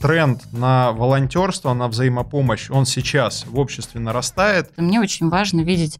тренд на волонтерство, на взаимопомощь, он сейчас в обществе нарастает. Мне очень важно видеть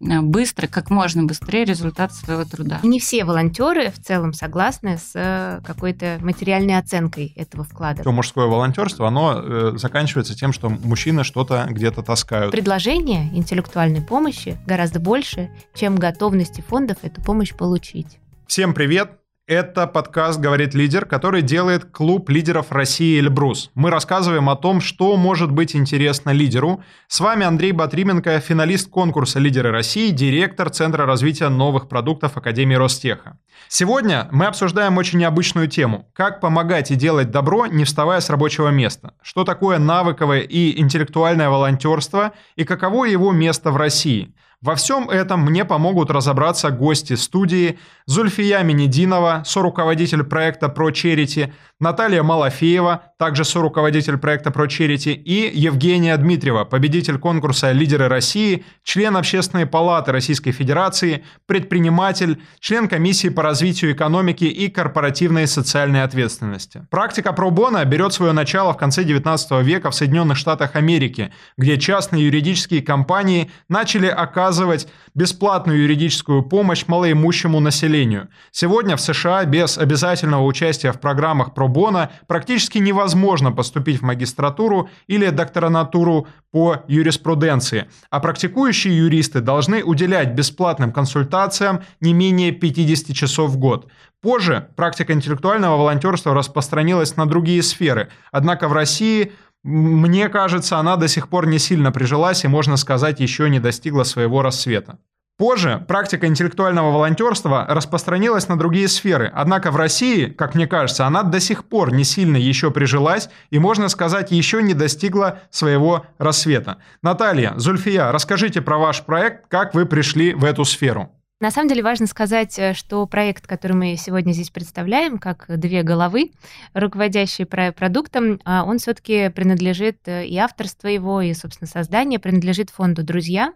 Э, быстро, как можно быстрее результат своего труда. Не все волонтеры в целом согласны с э, какой-то материальной оценкой этого вклада. То мужское волонтерство, оно э, заканчивается тем, что мужчины что-то где-то таскают. Предложение интеллектуальной помощи гораздо больше, чем готовности фондов эту помощь получить. Всем привет! Это подкаст «Говорит лидер», который делает клуб лидеров России «Эльбрус». Мы рассказываем о том, что может быть интересно лидеру. С вами Андрей Батрименко, финалист конкурса «Лидеры России», директор Центра развития новых продуктов Академии Ростеха. Сегодня мы обсуждаем очень необычную тему – как помогать и делать добро, не вставая с рабочего места. Что такое навыковое и интеллектуальное волонтерство и каково его место в России – во всем этом мне помогут разобраться гости студии Зульфия Минединова, соруководитель проекта Pro Charity, Наталья Малафеева, также соруководитель проекта Pro Charity, и Евгения Дмитриева, победитель конкурса «Лидеры России», член Общественной палаты Российской Федерации, предприниматель, член комиссии по развитию экономики и корпоративной социальной ответственности. Практика пробона берет свое начало в конце 19 века в Соединенных Штатах Америки, где частные юридические компании начали оказывать бесплатную юридическую помощь малоимущему населению. Сегодня в США без обязательного участия в программах про пробона практически невозможно поступить в магистратуру или докторанатуру по юриспруденции, а практикующие юристы должны уделять бесплатным консультациям не менее 50 часов в год. Позже практика интеллектуального волонтерства распространилась на другие сферы, однако в России мне кажется, она до сих пор не сильно прижилась и, можно сказать, еще не достигла своего рассвета. Позже практика интеллектуального волонтерства распространилась на другие сферы, однако в России, как мне кажется, она до сих пор не сильно еще прижилась и, можно сказать, еще не достигла своего рассвета. Наталья, Зульфия, расскажите про ваш проект, как вы пришли в эту сферу. На самом деле важно сказать, э, что проект, который мы сегодня здесь представляем, как две головы, руководящие продуктом, а, он все-таки принадлежит э, и авторство его, и, собственно, создание принадлежит фонду «Друзья»,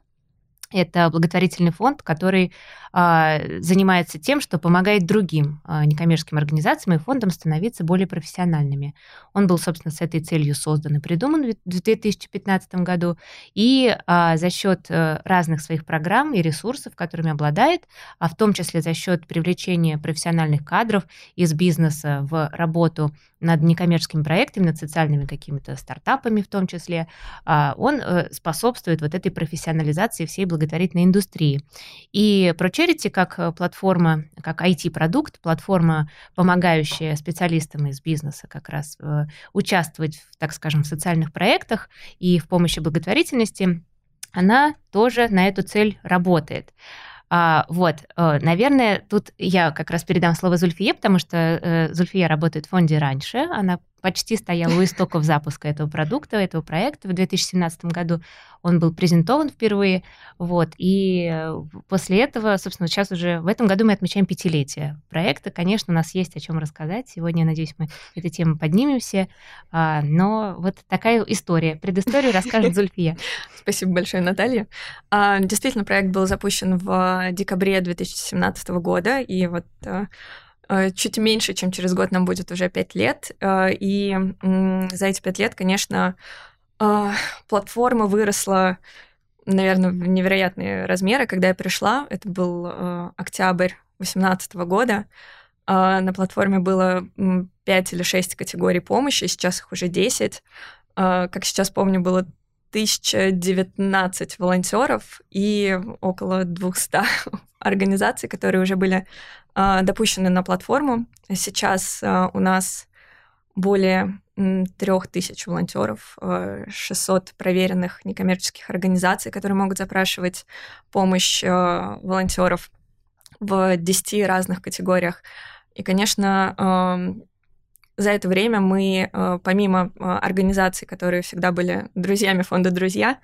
это благотворительный фонд, который а, занимается тем, что помогает другим а, некоммерческим организациям и фондам становиться более профессиональными. Он был, собственно, с этой целью создан и придуман в 2015 году. И а, за счет э, разных своих программ и ресурсов, которыми обладает, а в том числе за счет привлечения профессиональных кадров из бизнеса в работу над некоммерческими проектами, над социальными какими-то стартапами в том числе, он э, способствует вот этой профессионализации всей благотворительной индустрии. И ProCharity как э, платформа, как IT-продукт, платформа, помогающая специалистам из бизнеса как раз э, участвовать, в, так скажем, в социальных проектах и в помощи благотворительности, она тоже на эту цель работает. А, вот, э, наверное, тут я как раз передам слово Зульфие, потому что Зульфия работает в фонде раньше, она почти стоял у истоков запуска этого продукта, этого проекта. В 2017 году он был презентован впервые. Вот, и э, после этого, собственно, сейчас уже в этом году мы отмечаем пятилетие проекта. Конечно, у нас есть о чем рассказать. Сегодня, я надеюсь, мы эту тему поднимем все. А, но вот такая история. Предысторию расскажет Зульфия. Спасибо большое, Наталья. А, действительно, проект был запущен в декабре 2017 года, и вот э, чуть меньше, чем через год нам будет уже пять лет. Э, и за эти пять лет, конечно, э, платформа выросла, наверное, в невероятные размеры. Когда я пришла, это был октябрь 2018 года, на платформе было 5 или 6 категорий помощи, сейчас их уже 10. Как сейчас помню, было 1019 волонтеров и около 200 организаций, которые уже были а, допущены на платформу. Сейчас а, у нас более трех тысяч волонтеров, 600 а, проверенных некоммерческих организаций, которые могут запрашивать помощь волонтеров в 10 разных категориях. И, конечно, за это время мы, помимо организаций, которые всегда были друзьями фонда «Друзья»,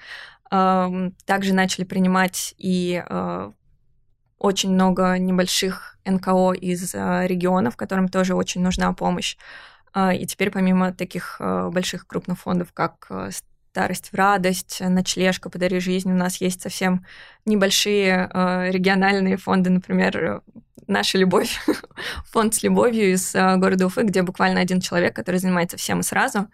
также начали принимать и очень много небольших НКО из э, регионов, которым тоже очень нужна помощь. И теперь помимо таких э, больших крупных фондов, как э, старость в радость, ночлежка «Подари жизнь». У нас есть совсем небольшие э, региональные фонды, например, «Наша любовь», фонд с любовью из э, города Уфы, где буквально один человек, который занимается всем и сразу.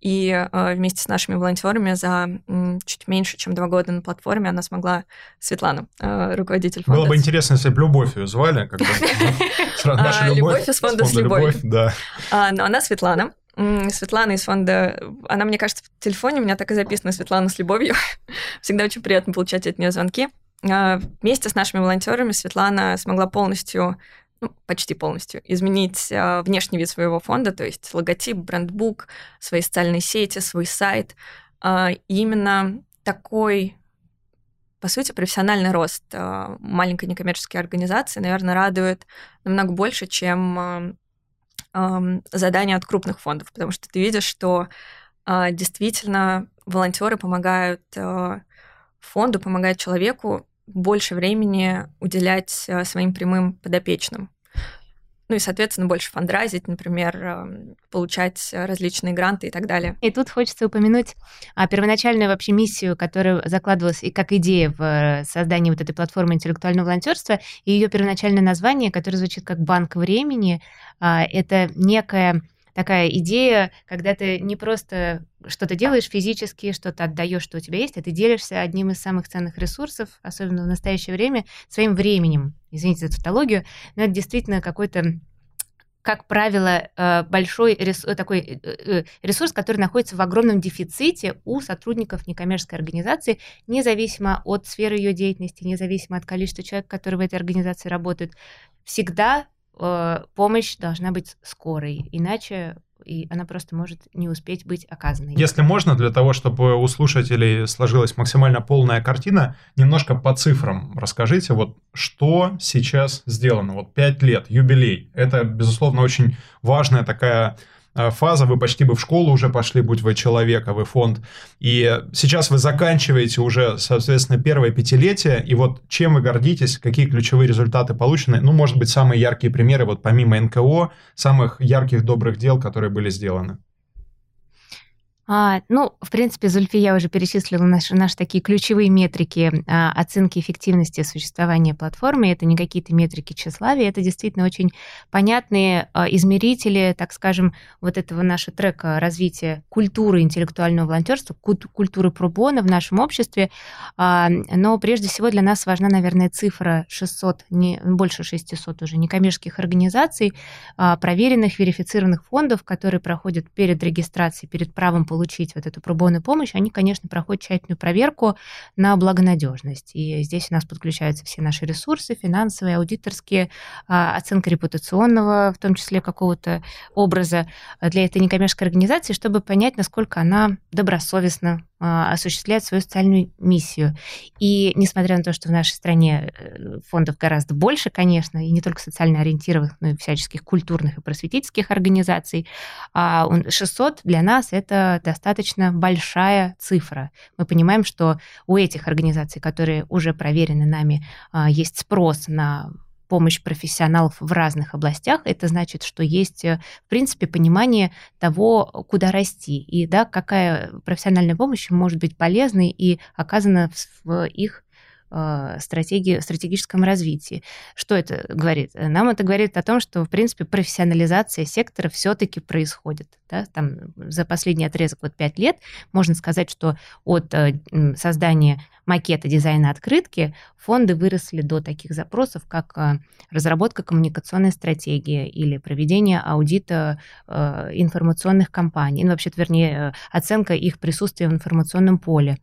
И э, вместе с нашими волонтерами за м, чуть меньше, чем два года на платформе она смогла Светлана, э, руководитель фонда. Было бы интересно, если бы Любовь ее звали, наша А, любовь. Из фонда «С любовью». Да. А, но она Светлана. Светлана из фонда, она, мне кажется, в телефоне у меня так и записана Светлана с любовью. Всегда очень приятно получать от нее звонки. А, Вместе с нашими волонтерами Светлана смогла полностью, ну, почти полностью, изменить а, внешний вид своего фонда, то есть логотип, брендбук, свои социальные сети, свой сайт. И именно такой по сути, профессиональный рост маленькой некоммерческой организации, наверное, радует намного больше, чем задания от крупных фондов, потому что ты видишь, что а, действительно волонтеры помогают а, фонду, помогают человеку больше времени уделять а, своим прямым подопечным. Ну и, соответственно, больше фандразить, например, ам, получать различные гранты и так далее. И тут хочется упомянуть а, первоначальную вообще миссию, которая закладывалась и как идея в э, создании вот этой платформы интеллектуального волонтерства, и ее первоначальное название, которое звучит как «Банк времени». А, Это некая такая идея, когда ты не просто что-то делаешь физически, что-то отдаешь, что у тебя есть, а ты делишься одним из самых ценных ресурсов, особенно в настоящее время, своим временем. Извините за тавтологию, но это действительно какой-то как правило, э, большой ресурс, такой э, э, ресурс, который находится в огромном дефиците у сотрудников некоммерческой организации, независимо от сферы ее деятельности, независимо от количества человек, которые в этой организации работают. Всегда э, помощь должна быть скорой, иначе и она просто может не успеть быть оказанной. Если можно, для того, чтобы у слушателей сложилась максимально полная картина, немножко по цифрам расскажите, вот что сейчас сделано. Вот пять лет, юбилей. Это, безусловно, очень важная такая э, фаза, вы почти бы в школу уже пошли, будь вы человек, а вы фонд. И сейчас вы заканчиваете уже, соответственно, первое пятилетие, и вот чем вы гордитесь, какие ключевые результаты получены, ну, может быть, самые яркие примеры, вот помимо НКО, самых ярких добрых дел, которые были сделаны. А, ну, в принципе, Зульфия уже перечислила наши, наши такие ключевые метрики а, оценки эффективности существования платформы. Это не какие-то метрики тщеславия, это действительно очень понятные а, измерители, так скажем, вот этого нашего трека развития культуры интеллектуального волонтерства, куль- культуры пробона в нашем обществе. А, но прежде всего для нас важна, наверное, цифра 600, не, больше 600 уже некоммерческих организаций, а, проверенных, верифицированных фондов, которые проходят перед регистрацией, перед правом получить вот эту пробонную помощь, они, конечно, проходят тщательную проверку на благонадежность. И здесь у нас подключаются все наши ресурсы, финансовые, аудиторские, а, оценка репутационного, в том числе какого-то образа для этой некоммерческой организации, чтобы понять, насколько она добросовестно а, осуществляет свою социальную миссию. И несмотря на то, что в нашей стране э, фондов гораздо больше, конечно, и не только социально ориентированных, но и всяческих культурных и просветительских организаций, а, он- 600 для нас это достаточно большая цифра. Мы понимаем, что у этих организаций, которые уже проверены нами, а, есть спрос на помощь профессионалов в разных областях, это значит, что есть, э, в принципе, понимание того, куда расти, и да, какая профессиональная помощь может быть полезной и оказана в, их стратегии, стратегическом развитии. Что это говорит? Нам это говорит о том, что, в принципе, профессионализация сектора все-таки происходит. Да? Там, за последний отрезок, вот пять лет, можно сказать, что от э, создания макета дизайна открытки фонды выросли до таких запросов, как э, разработка коммуникационной стратегии или проведение аудита э, информационных кампаний, ну, вообще, вернее, э, оценка их присутствия в информационном поле,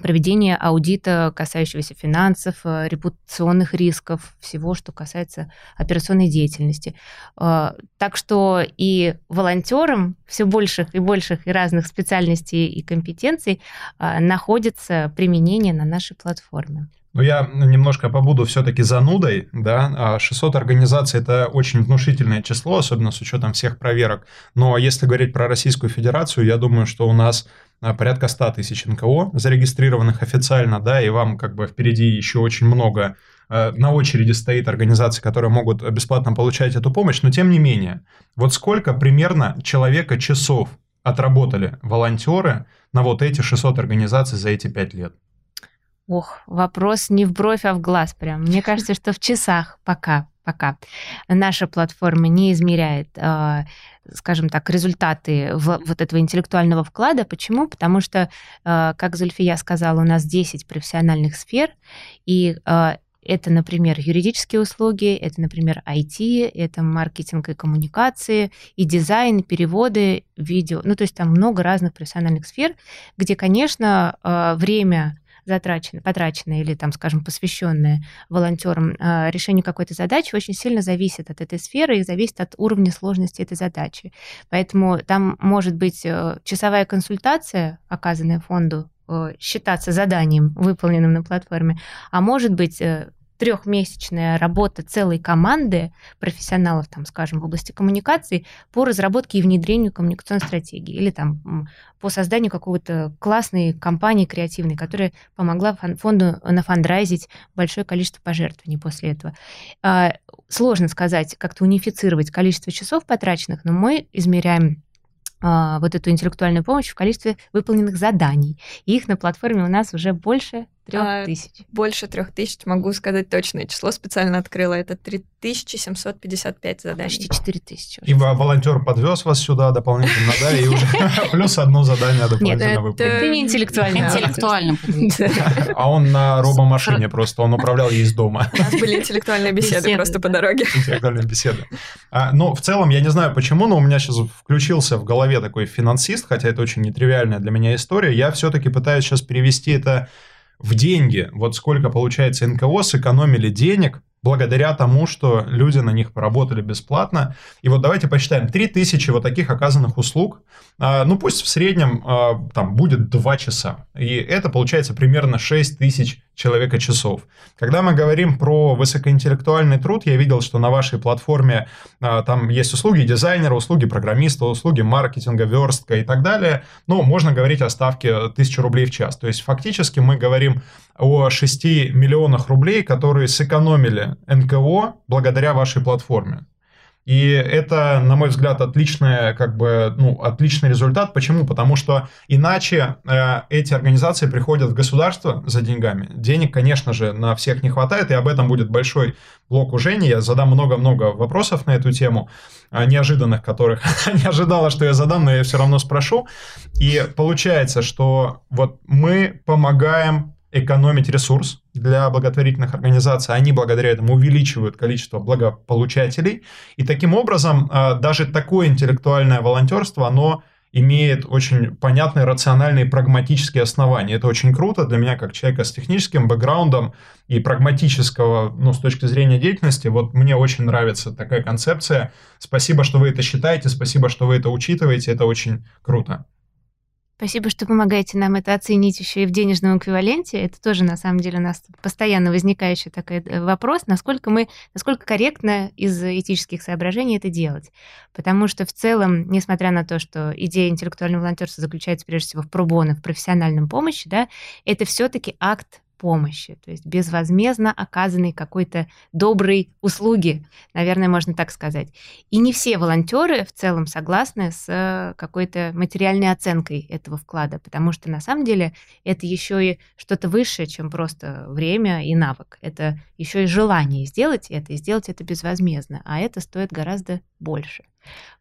проведение аудита, касающегося финансов, э, репутационных рисков, всего, что касается операционной деятельности. Э, Так что и волонтерам все больших и больших и разных специальностей и компетенций э, находится применение на нашей платформе. Ну, я немножко побуду все-таки занудой, да, А 600 организаций – это очень внушительное число, особенно с учетом всех проверок, но если говорить про Российскую Федерацию, я думаю, что у нас а, порядка 100 тысяч НКО зарегистрированных официально, да, и вам как бы впереди еще очень много э, на очереди стоит организаций, которые могут бесплатно получать эту помощь, но тем не менее, вот сколько примерно человека часов отработали волонтеры на вот эти 600 организаций за эти 5 лет? Ох, вопрос не в бровь, а в глаз прям. Мне кажется, что в часах пока, пока наша платформа не измеряет, э, скажем так, результаты вот этого интеллектуального вклада. Почему? Потому что, э, как Зульфия сказала, у нас 10 профессиональных сфер, и э, это, например, юридические услуги, это, например, IT, это маркетинг и коммуникации, и дизайн, переводы, видео. Ну, то есть там много разных профессиональных сфер, где, конечно, время затраченное, потраченное или, там, скажем, посвященное волонтерам а, решению какой-то задачи, очень сильно зависит от этой сферы и зависит от уровня сложности этой задачи. Поэтому там может быть э, часовая консультация, оказанная фонду, э, считаться заданием, выполненным на платформе, а может быть э, трехмесячная работа целой команды профессионалов, там, скажем, в области коммуникации по разработке и внедрению коммуникационной стратегии или там по созданию какого-то классной компании креативной, которая помогла фонду нафандрайзить большое количество пожертвований после этого. А, сложно сказать, как-то унифицировать количество часов потраченных, но мы измеряем а, вот эту интеллектуальную помощь в количестве выполненных заданий. Их на платформе у нас уже больше трех а, тысяч. Больше трех тысяч, могу сказать точное число, специально открыла. Это 3755 заданий. Почти 4 тысячи. И волонтер подвез вас сюда дополнительно, да, и уже плюс одно задание дополнительно выполнил. Это не интеллектуально. Интеллектуально. А он на робомашине просто, он управлял ей из дома. У нас были интеллектуальные беседы просто по дороге. Интеллектуальные беседы. А, но в целом, я не знаю почему, но у меня сейчас включился в голове такой финансист, хотя это очень нетривиальная для меня история. Я все-таки пытаюсь сейчас перевести это в деньги. Вот сколько, получается, НКО сэкономили денег благодаря тому, что люди на них поработали бесплатно. И вот давайте посчитаем, 3000 вот таких оказанных услуг, а, ну пусть в среднем а, там будет 2 часа. И это получается примерно 6 тысяч человека часов. Когда мы говорим про высокоинтеллектуальный труд, я видел, что на вашей платформе а, там есть услуги дизайнера, услуги программиста, услуги маркетинга, верстка и так далее. Ну, можно говорить о ставке 1000 рублей в час. То есть фактически мы говорим о 6 миллионах рублей, которые сэкономили НКО благодаря вашей платформе. И это, на мой взгляд, отличный, как бы, ну, отличный результат. Почему? Потому что иначе э, эти организации приходят в государство за деньгами. Денег, конечно же, на всех не хватает, и об этом будет большой блок у Жени. Я задам много-много вопросов на эту тему, э, неожиданных, которых не ожидала, что я задам, но я все равно спрошу. И получается, что вот мы помогаем экономить ресурс для благотворительных организаций, они благодаря этому увеличивают количество благополучателей, и таким образом а, даже такое интеллектуальное волонтерство, оно имеет очень понятные, рациональные, прагматические основания. Это очень круто для меня, как человека с техническим бэкграундом и прагматического, ну, с точки зрения деятельности. Вот мне очень нравится такая концепция. Спасибо, что вы это считаете, спасибо, что вы это учитываете. Это очень круто. Спасибо, что помогаете нам это оценить еще и в денежном эквиваленте. Это тоже, на самом деле, у нас постоянно возникающий такой э, вопрос, насколько мы, насколько корректно из этических соображений это делать. Потому что в целом, несмотря на то, что идея интеллектуального волонтерства заключается прежде всего в пробоне, в профессиональном помощи, да, это все-таки акт помощи, то есть безвозмездно оказанной какой-то доброй услуги, наверное, можно так сказать. И не все волонтеры в целом согласны с какой-то материальной оценкой этого вклада, потому что на самом деле это еще и что-то высшее, чем просто время и навык. Это еще и желание сделать это и сделать это безвозмездно, а это стоит гораздо больше.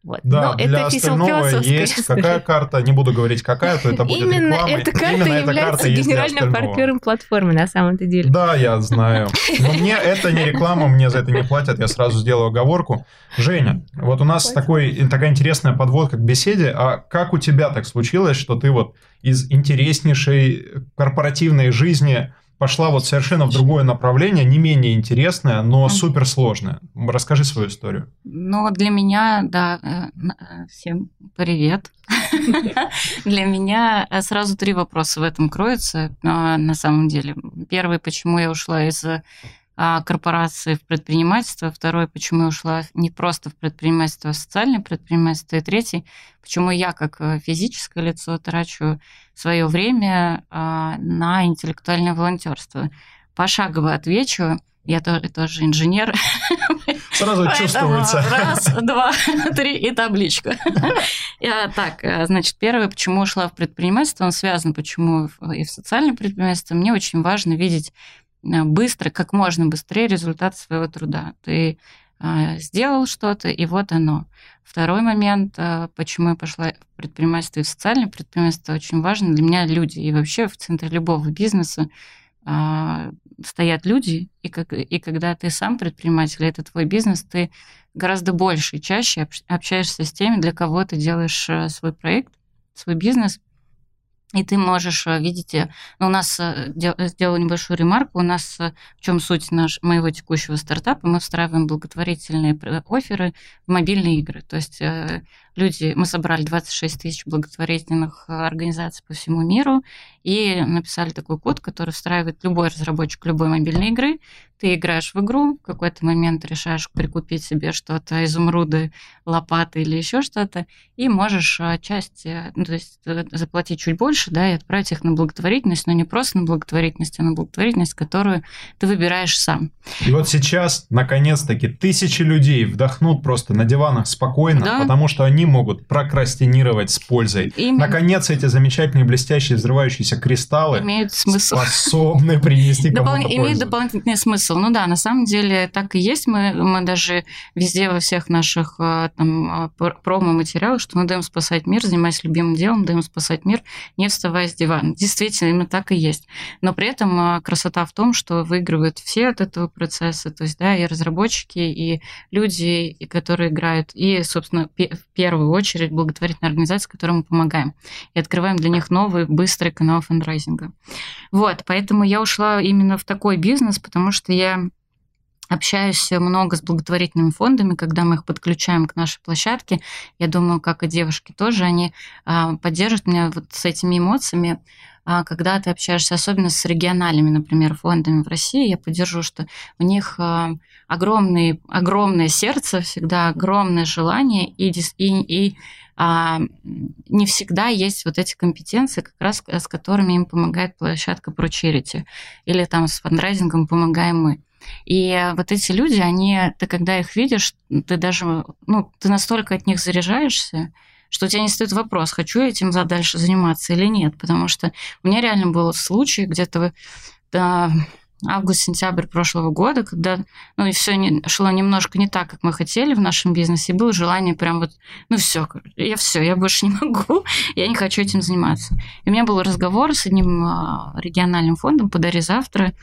Вот. Да, Но для это остального есть какая карта, не буду говорить какая, то это будет Именно рекламой. эта карта Именно является эта карта генеральным партнером платформы на самом-то деле. Да, я знаю. Но мне это не реклама, мне за это не платят, я сразу сделаю оговорку. Женя, вот у нас такой, такая интересная подводка к беседе, а как у тебя так случилось, что ты вот из интереснейшей корпоративной жизни пошла вот совершенно в другое направление, не менее интересное, но суперсложное. Расскажи свою историю. Ну, для меня, да, э, всем привет. Для меня э, сразу три вопроса в этом кроются, на самом деле. Первый, почему я ушла из а, корпорации в предпринимательство, второй, почему я ушла не просто в предпринимательство, а в социальное предпринимательство, и третий, почему я как э, физическое лицо трачу свое время а, на интеллектуальное волонтерство. Пошагово отвечу. Я тоже, тоже инженер. Сразу чувствуется. Раз, два, три и табличка. Так, э, значит, первое, почему ушла в предпринимательство, он связан, почему и в социальное предпринимательство. Мне очень важно видеть э, быстро, как можно быстрее результат своего труда. Ты сделал что-то, и вот оно. Второй момент, почему я пошла в предпринимательство и в социальное предпринимательство, очень важно для меня люди. И вообще в центре любого бизнеса а, стоят люди, и, как, и когда ты сам предприниматель, это твой бизнес, ты гораздо больше и чаще общаешься с теми, для кого ты делаешь э, свой проект, свой бизнес, и ты можешь, э, видите, ну, у нас, э, сделала небольшую ремарку, у нас в чем суть наш, моего текущего стартапа, мы встраиваем благотворительные оферы в мобильные игры. То есть люди, мы собрали 26 тысяч благотворительных организаций по всему миру и написали такой код, который встраивает любой разработчик любой мобильной игры. Ты играешь в игру, в какой-то момент решаешь прикупить себе что-то, изумруды, лопаты или еще что-то, и можешь а, часть, э, ну, то есть э, заплатить чуть больше, да, и отправить их на благотворительность, но не просто на благотворительность, а на благотворительность, которую ты выбираешь сам. И вот сейчас, наконец-таки, тысячи людей вдохнут просто на диванах спокойно, да. потому что они могут прокрастинировать с пользой. Именно. Наконец, эти замечательные, блестящие, взрывающиеся кристаллы имеют смысл. способны принести кому-то Допол... Имеют дополнительный смысл. Ну да, на самом деле так и есть. Мы, мы даже везде во всех наших э, там, э, промо-материалах, что мы даем спасать мир, занимаясь любимым делом, даем спасать мир, не вставая с дивана. Действительно, именно так и есть. Но при этом э, красота в том, что выигрывают все от этого процесса, то есть, да, и разработчики, и люди, которые играют, и, собственно, в первую очередь благотворительные организации, которым мы помогаем. И открываем для них новый, быстрый канал фандрайзинга. Вот, поэтому я ушла именно в такой бизнес, потому что я общаюсь много с благотворительными фондами, когда мы их подключаем к нашей площадке. Я думаю, как и девушки тоже, они а, поддерживают меня вот с этими эмоциями. А, когда ты общаешься особенно с региональными, например, фондами в России, я поддержу, что у них а, огромный, огромное сердце, всегда огромное желание, и, и, и а, не всегда есть вот эти компетенции, как раз с которыми им помогает площадка ProCharity, или там с фандрайзингом помогаем мы. И вот эти люди, они, ты когда их видишь, ты даже, ну, ты настолько от них заряжаешься, что у тебя не стоит вопрос, хочу я этим дальше заниматься или нет. Потому что у меня реально был случай где-то да, август-сентябрь прошлого года, когда ну, и все не, шло немножко не так, как мы хотели в нашем бизнесе, и было желание прям вот, ну все, я все, я больше не могу, я не хочу этим заниматься. И у меня был разговор с одним а, региональным фондом «Подари завтра»,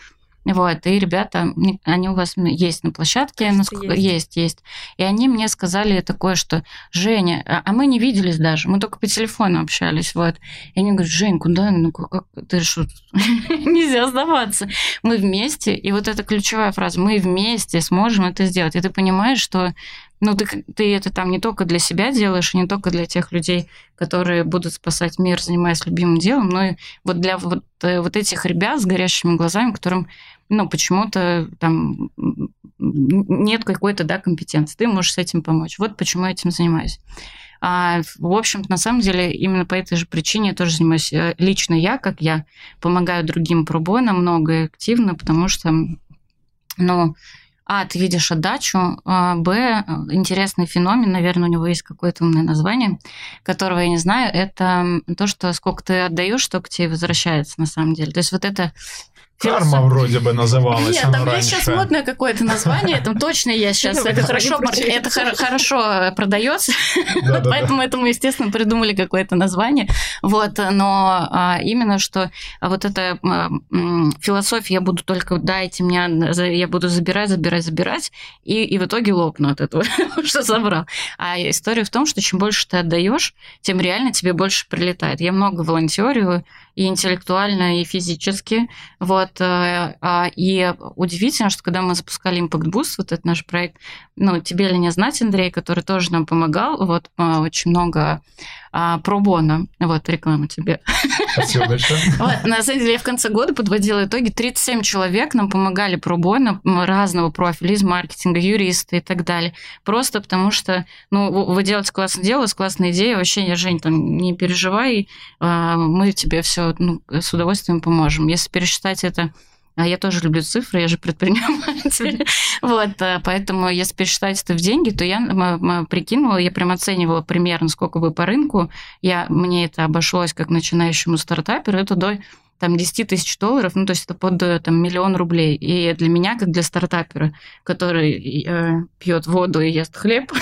вот, и ребята, они у вас есть на площадке, насколько есть. есть, есть. И они мне сказали такое, что Женя, а, а мы не виделись даже, мы только по телефону общались, вот. И они говорят, Жень, куда, ну как, ты что, нельзя сдаваться. Мы вместе, и вот эта ключевая фраза, мы вместе сможем это сделать. И ты понимаешь, что ну, ты, ты это там не только для себя делаешь, и не только для тех людей, которые будут спасать мир, занимаясь любимым делом, но и вот для вот, э, вот этих ребят с горящими глазами, которым ну, почему-то там нет какой-то, да, компетенции. Ты можешь с этим помочь. Вот почему я этим занимаюсь. А, в общем на самом деле, именно по этой же причине я тоже занимаюсь. Э, лично я, как я, помогаю другим пробойно много и активно, потому что, ну, а, ты видишь отдачу, а, б, интересный феномен, наверное, у него есть какое-то умное название, которого я не знаю, это то, что сколько ты отдаешь, столько тебе возвращается на самом деле. То есть вот это Карма вроде бы называлась. Нет, там есть сейчас модное какое-то название, там точно есть сейчас. Это хорошо, это хорошо продается, поэтому этому, естественно, придумали какое-то название. Вот, но а, именно что вот эта философия, я буду только дайте мне, я буду забирать, забирать, забирать, и, и в итоге лопну от этого, что забрал. А история в том, что чем больше ты отдаешь, тем реально тебе больше прилетает. Я много волонтерю, и интеллектуально, и физически. Вот. Э, а, и удивительно, что когда мы запускали Impact Boost, вот этот наш проект, ну, тебе ли не знать, Андрей, который тоже нам помогал, вот э, очень много а, пробона. Вот, реклама тебе. Спасибо большое. Вот, на самом деле, я в конце года подводила итоги. 37 человек нам помогали пробона разного профиля, из маркетинга, юристы и так далее. Просто потому что, ну, вы делаете классное дело, с классной идеей, вообще, я, Жень, там, не переживай, а, мы тебе все ну, с удовольствием поможем. Если пересчитать это А я тоже люблю цифры, я же предприниматель. Вот, э, поэтому если пересчитать это в деньги, то я прикинула, я прям оценивала примерно, сколько бы по рынку. Я, мне это обошлось как начинающему стартаперу, это до там 10 тысяч долларов, ну, то есть это под там, миллион рублей. И для меня, как для стартапера, который э, пьет воду и ест хлеб,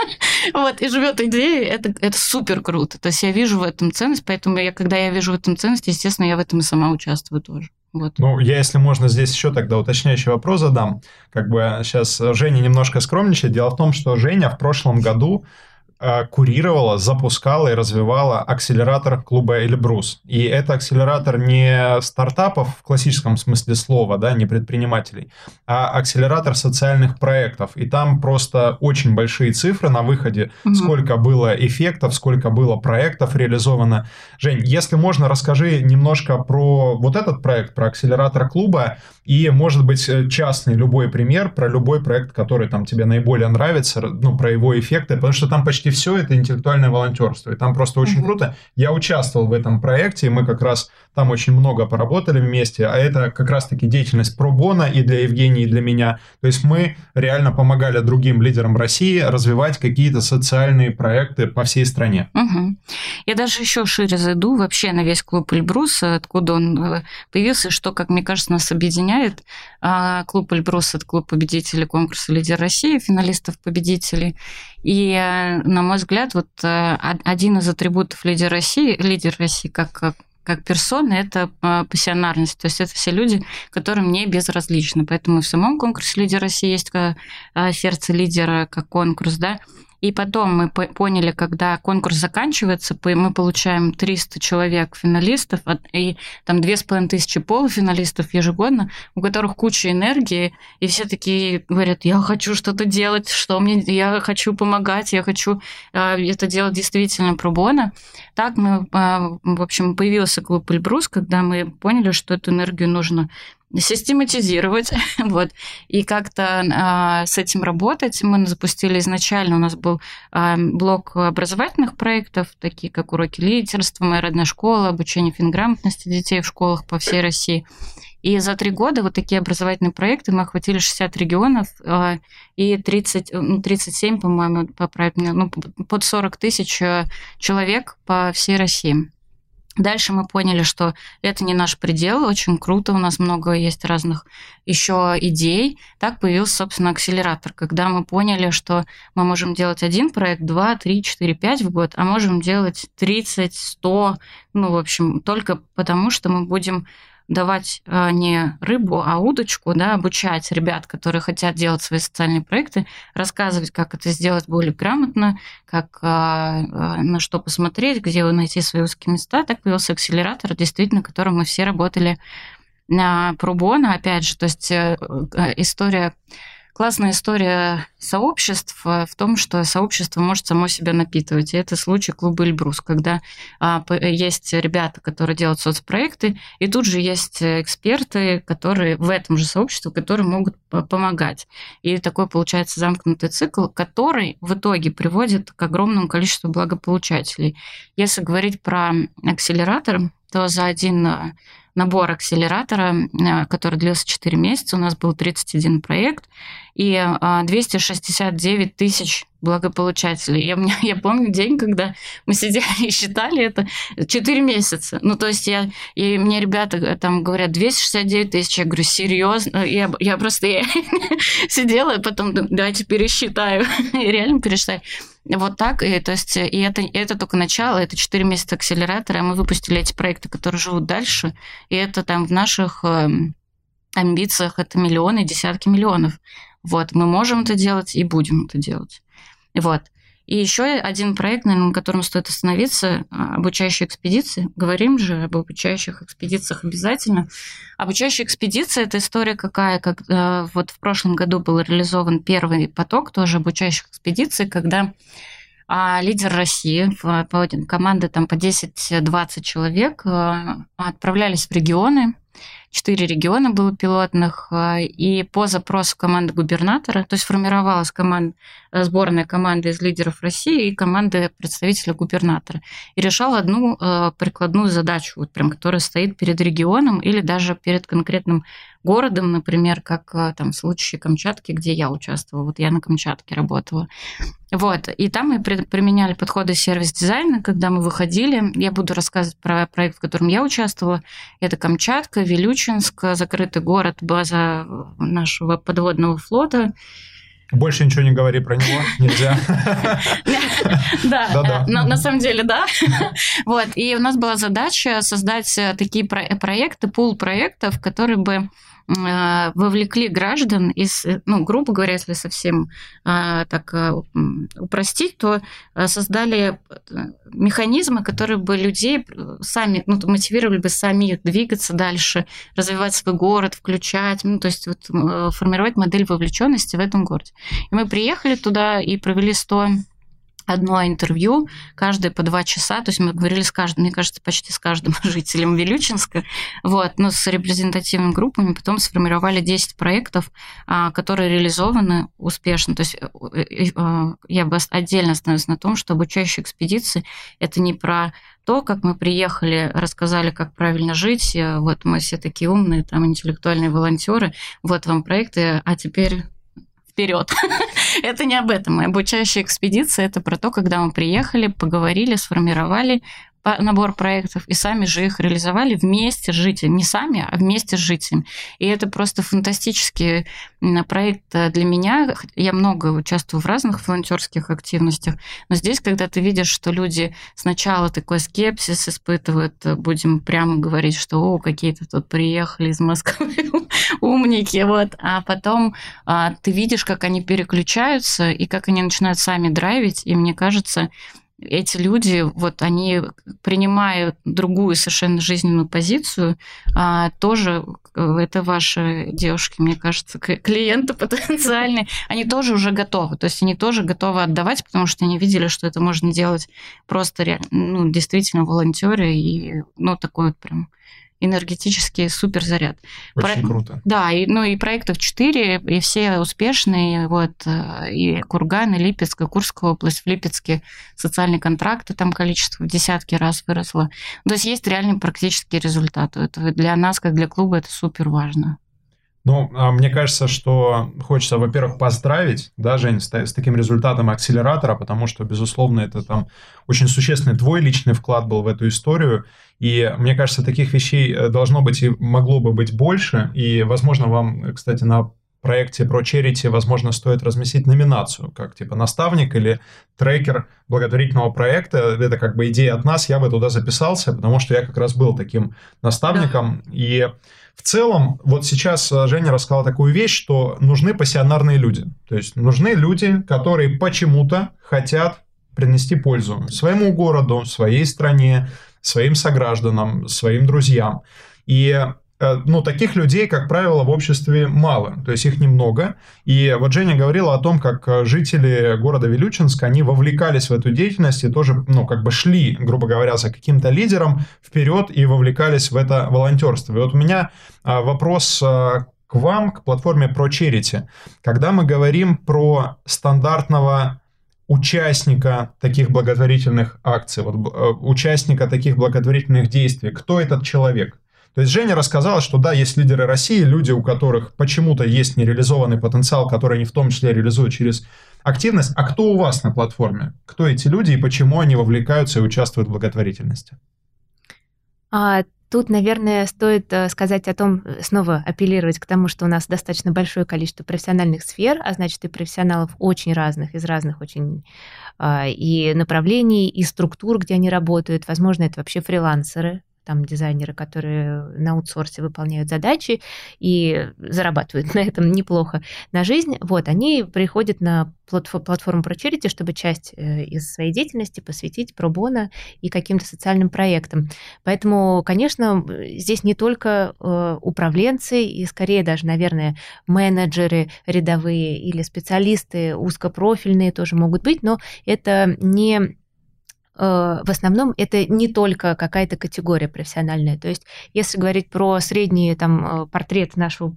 вот, и живет идеей, это, это супер круто. То есть я вижу в этом ценность, поэтому я, когда я вижу в этом ценность, естественно, я в этом и сама участвую тоже. Вот. Ну, я, если можно, здесь еще тогда уточняющий вопрос задам. Как бы сейчас Женя немножко скромничает. Дело в том, что Женя в прошлом году курировала, запускала и развивала акселератор клуба Эльбрус. И это акселератор не стартапов в классическом смысле слова, да, не предпринимателей, а акселератор социальных проектов. И там просто очень большие цифры на выходе, угу. сколько было эффектов, сколько было проектов реализовано. Жень, если можно, расскажи немножко про вот этот проект, про акселератор клуба, и, может быть, э, частный любой пример про любой проект, который там тебе наиболее нравится, ну, про его эффекты, потому что там почти все это интеллектуальное волонтерство, и там просто очень mm-hmm. круто. Я участвовал в этом проекте, и мы как раз там очень много поработали вместе, а это как раз-таки деятельность про Бона и для Евгении, и для меня. То есть мы реально помогали другим лидерам России развивать какие-то социальные проекты по всей стране. Угу. Я даже еще шире зайду вообще на весь клуб Эльбрус, откуда он э, появился, что, как мне кажется, нас объединяет объединяет. А, клуб «Эльбрус» — это клуб победителей конкурса «Лидер России», финалистов-победителей. И, э, на мой взгляд, вот э, один из атрибутов «Лидер России», «Лидер России» как как персоны, это э, пассионарность. То есть это все люди, которым не безразлично. Поэтому в самом конкурсе «Лидер России» есть сердце лидера как конкурс, да, и потом мы поняли, когда конкурс заканчивается, мы получаем 300 человек финалистов и там 2500 полуфиналистов ежегодно, у которых куча энергии, и все такие говорят, я хочу что-то делать, что мне, я хочу помогать, я хочу а, это делать действительно пробона. Так мы, а, в общем, появился клуб Эльбрус, когда мы поняли, что эту энергию нужно систематизировать, вот, и как-то э, с этим работать. Мы запустили изначально, у нас был э, блок образовательных проектов, такие как уроки лидерства, моя родная школа, обучение финграмотности детей в школах по всей России. И за три года вот такие образовательные проекты мы охватили 60 регионов э, и 30, ну, 37, по-моему, поправить меня, ну, под 40 тысяч человек по всей России. Дальше мы поняли, что это не наш предел, очень круто, у нас много есть разных еще идей. Так появился, собственно, акселератор, когда мы поняли, что мы можем делать один проект, два, три, четыре, пять в год, а можем делать 30, 100, ну, в общем, только потому, что мы будем давать а, не рыбу, а удочку, да, обучать ребят, которые хотят делать свои социальные проекты, рассказывать, как это сделать более грамотно, как а, а, на что посмотреть, где найти свои узкие места. Так появился акселератор, действительно, которым мы все работали на пробона, опять же, то есть э, э, история классная история сообществ э, в том, что сообщество может само себя напитывать. И это случай клуба Эльбрус, когда а, есть ребята, которые делают соцпроекты, и тут же есть эксперты, которые в этом же сообществе, которые могут помогать. И такой получается замкнутый цикл, который в итоге приводит к огромному количеству благополучателей. Если говорить про акселератор, то за один э, набор акселератора, э, который длился 4 месяца. У нас был 31 проект и 269 э, тысяч благополучателей. Я, я помню день, когда мы сидели и считали это 4 месяца. Ну, то есть я, и мне ребята э, там говорят 269 тысяч. Я говорю, серьезно? Я, я просто я сидела и потом давайте пересчитаю. реально пересчитаю. Вот так, и, то есть, и это, это только начало, это 4 месяца акселератора, а мы выпустили эти проекты, которые живут дальше, и это там в наших эм, амбициях это миллионы, десятки миллионов. Вот, мы можем это делать и будем это делать. Вот. И еще один проект, наверное, на котором стоит остановиться, а, обучающие экспедиции. Говорим же об обучающих экспедициях обязательно. Обучающая экспедиция – это история какая, как э, вот в прошлом году был реализован первый поток тоже обучающих экспедиций, когда а лидер России, команды там по 10-20 человек э, отправлялись в регионы, четыре региона было пилотных, э, и по запросу команды губернатора, то есть формировалась команда, э, сборная команда из лидеров России и команды представителя губернатора, и решала одну прикладную задачу, вот прям, которая стоит перед регионом или даже перед конкретным городом, например, как э, там в случае Камчатки, где я участвовала. Вот я на Камчатке работала. Вот. И там мы применяли подходы сервис-дизайна, когда мы выходили. Я буду рассказывать про проект, в котором я участвовала. Это Камчатка, Вилючинск, закрытый город, база нашего подводного флота. Больше ничего не говори про него, нельзя. Да, на самом деле, да. Вот, и у нас была задача создать э, такие проекты, пул проектов, которые бы Э, вовлекли граждан из, э, ну, грубо говоря, если совсем а, так э, упростить, то создали механизмы, которые бы людей сами, ну, мотивировали бы сами двигаться дальше, развивать свой город, включать, ну, то есть вот формировать модель вовлеченности в этом городе. И мы приехали туда и провели 100 одно интервью, каждое по два часа, то есть мы говорили с каждым, мне кажется, почти с каждым жителем Вилючинска, вот, но с репрезентативными группами, потом сформировали 10 проектов, а, которые реализованы успешно, то есть э, э, э, я бы отдельно остановилась на том, что обучающие экспедиции – это не про то, как мы приехали, рассказали, как правильно жить, вот мы все такие умные, там, интеллектуальные волонтеры, вот вам проекты, а теперь вперед. это не об этом. Обучающая экспедиция это про то, когда мы приехали, поговорили, сформировали набор проектов и сами же их реализовали вместе с жителями. Не сами, а вместе с жителями. И это просто фантастический проект э, для меня. Я много участвую в разных волонтерских активностях, но здесь, когда ты видишь, что люди сначала такой скепсис испытывают, э, будем прямо говорить, что о, какие-то тут приехали из Москвы умники, вот, а потом а, ты видишь, как они переключаются и как они начинают сами драйвить, и мне кажется, эти люди, вот они принимают другую совершенно жизненную позицию, а, тоже э, это ваши девушки, мне кажется, клиенты потенциальные, они тоже уже готовы, то есть они тоже готовы отдавать, потому что они видели, что это можно делать просто, ну, действительно волонтеры и, ну, такой вот прям энергетический суперзаряд. Очень Про... круто. Да, и, ну и проектов 4, и все успешные, вот, э, и Курган, и Липецк, и Курская область, в Липецке социальные контракты, там количество в десятки раз выросло. То есть есть реальный практический результат. Это для нас, как для клуба, это супер важно. Ну, а мне кажется, что хочется, во-первых, поздравить, да, Жень, с, с таким результатом акселератора, потому что, безусловно, это там очень существенный твой личный вклад был в эту историю. И мне кажется, таких вещей э, должно быть и могло бы быть больше. И, возможно, вам, кстати, на проекте про Charity, возможно, стоит разместить номинацию, как типа наставник или трекер благотворительного проекта. Это как бы идея от нас, я бы туда записался, потому что я как раз был таким наставником. Да. И в целом, вот сейчас э, Женя рассказала такую вещь, что нужны пассионарные люди. То есть нужны люди, которые почему-то хотят принести пользу своему городу, своей стране, своим согражданам, своим друзьям. И ну, таких людей, как правило, в обществе мало, то есть их немного. И вот Женя говорила о том, как э, жители города Вилючинска, они вовлекались в эту деятельность и тоже, ну, как бы шли, грубо говоря, за каким-то лидером вперед и вовлекались в это волонтерство. И вот у меня э, вопрос к вам, к платформе ProCharity. Когда мы говорим про стандартного участника таких благотворительных акций, вот, участника таких благотворительных действий, кто этот человек? То есть Женя рассказала, что да, есть лидеры России, люди, у которых почему-то есть нереализованный потенциал, который они в том числе реализуют через активность. А кто у вас на платформе? Кто эти люди и почему они вовлекаются и участвуют в благотворительности? А, Тут, наверное, стоит э, сказать о том, э, снова апеллировать к тому, что у нас достаточно большое количество профессиональных сфер, а значит и профессионалов очень разных, из разных очень а, и направлений, и структур, где они работают. Возможно, это вообще фрилансеры, там дизайнеры, которые на аутсорсе выполняют задачи и зарабатывают на этом неплохо на жизнь, вот, они приходят на платформу ProCharity, чтобы часть э, из своей деятельности посвятить пробона и каким-то социальным проектам. Поэтому, конечно, здесь не только э, управленцы и скорее даже, наверное, менеджеры рядовые или специалисты узкопрофильные тоже могут быть, но это не Э, в основном это не только какая-то категория профессиональная. То есть, если говорить про средний там, э, портрет нашего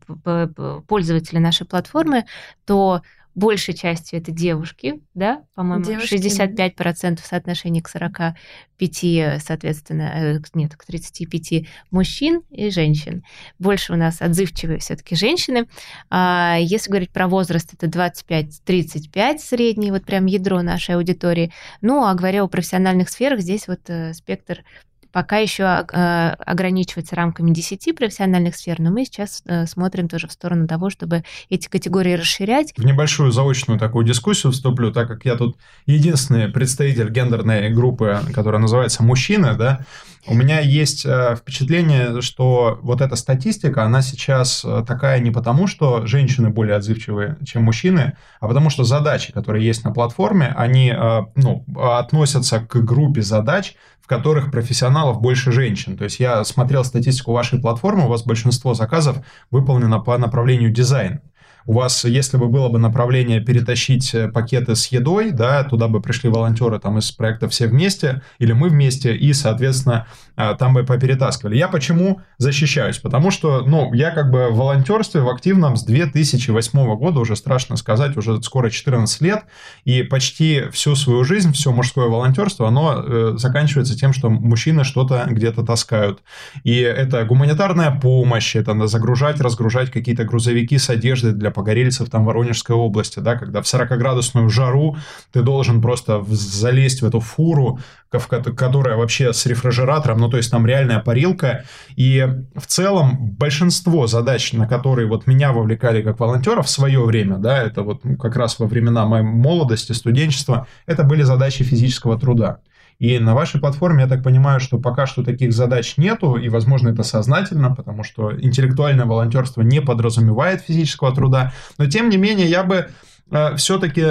пользователя нашей платформы, то большей частью это девушки, да, по-моему, девушки, 65% в соотношении к 45, соответственно, э, нет, к 35 мужчин и женщин. Больше у нас отзывчивые все-таки женщины. А если говорить про возраст, это 25-35 средний, вот прям ядро нашей аудитории. Ну, а говоря о профессиональных сферах, здесь вот э, спектр пока еще э, ограничивается рамками 10 профессиональных сфер, но мы сейчас э, смотрим тоже в сторону того, чтобы эти категории расширять. В небольшую заочную такую дискуссию вступлю, так как я тут единственный представитель гендерной группы, которая называется «Мужчины», да, у меня есть э, впечатление, что вот эта статистика, она сейчас такая не потому, что женщины более отзывчивые, чем мужчины, а потому что задачи, которые есть на платформе, они ну, относятся к группе задач, в которых профессионалов больше женщин. То есть я смотрел статистику вашей платформы, у вас большинство заказов выполнено по направлению дизайн у вас, если бы было бы направление перетащить э, пакеты с едой, да, туда бы пришли волонтеры там из проекта «Все вместе» или «Мы вместе», и, соответственно, э, там бы поперетаскивали. Я почему защищаюсь? Потому что, ну, я как бы в волонтерстве в активном с 2008 года, уже страшно сказать, уже скоро 14 лет, и почти всю свою жизнь, все мужское волонтерство, оно э, заканчивается тем, что мужчины что-то где-то таскают. И это гуманитарная помощь, это загружать, разгружать какие-то грузовики с одеждой для погорельцев там Воронежской области, да, когда в 40-градусную жару ты должен просто залезть в эту фуру, которая вообще с рефрижератором, ну, то есть там реальная парилка. И в целом большинство задач, на которые вот меня вовлекали как волонтера в свое время, да, это вот как раз во времена моей молодости, студенчества, это были задачи физического труда. И на вашей платформе, я так понимаю, что пока что таких задач нету, и, возможно, это сознательно, потому что интеллектуальное волонтерство не подразумевает физического труда. Но, тем не менее, я бы э, все-таки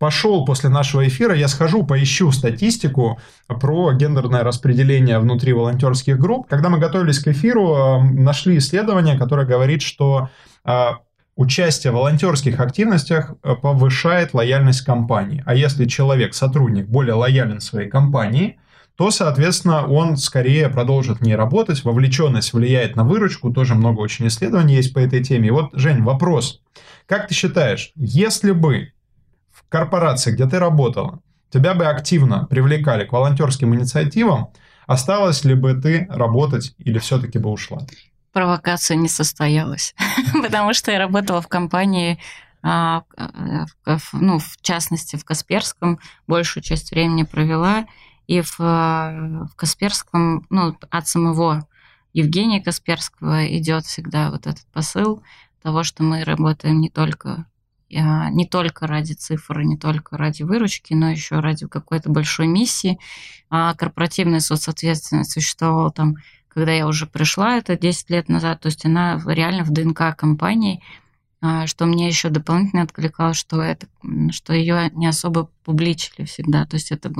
пошел после нашего эфира, я схожу, поищу статистику про гендерное распределение внутри волонтерских групп. Когда мы готовились к эфиру, э, нашли исследование, которое говорит, что э, участие в волонтерских активностях э, повышает лояльность компании. А если человек, сотрудник, более лоялен своей компании, то, соответственно, он скорее продолжит в ней работать, вовлеченность влияет на выручку, тоже много очень исследований есть по этой теме. И вот, Жень, вопрос. Как ты считаешь, если бы в корпорации, где ты работала, тебя бы активно привлекали к волонтерским инициативам, осталось ли бы ты работать или все-таки бы ушла? Провокация не состоялась, потому что я работала в компании, а, ну, в частности, в Касперском, большую часть времени провела, и в, в Касперском, ну, от самого Евгения Касперского идет всегда вот этот посыл того, что мы работаем не только а, не только ради цифр, не только ради выручки, но еще ради какой-то большой миссии. А корпоративная соцответственность существовала там когда я уже пришла, это 10 лет назад, то есть она реально в ДНК компании, а, что мне еще дополнительно откликалось, что, это, что ее не особо публичили всегда, то есть это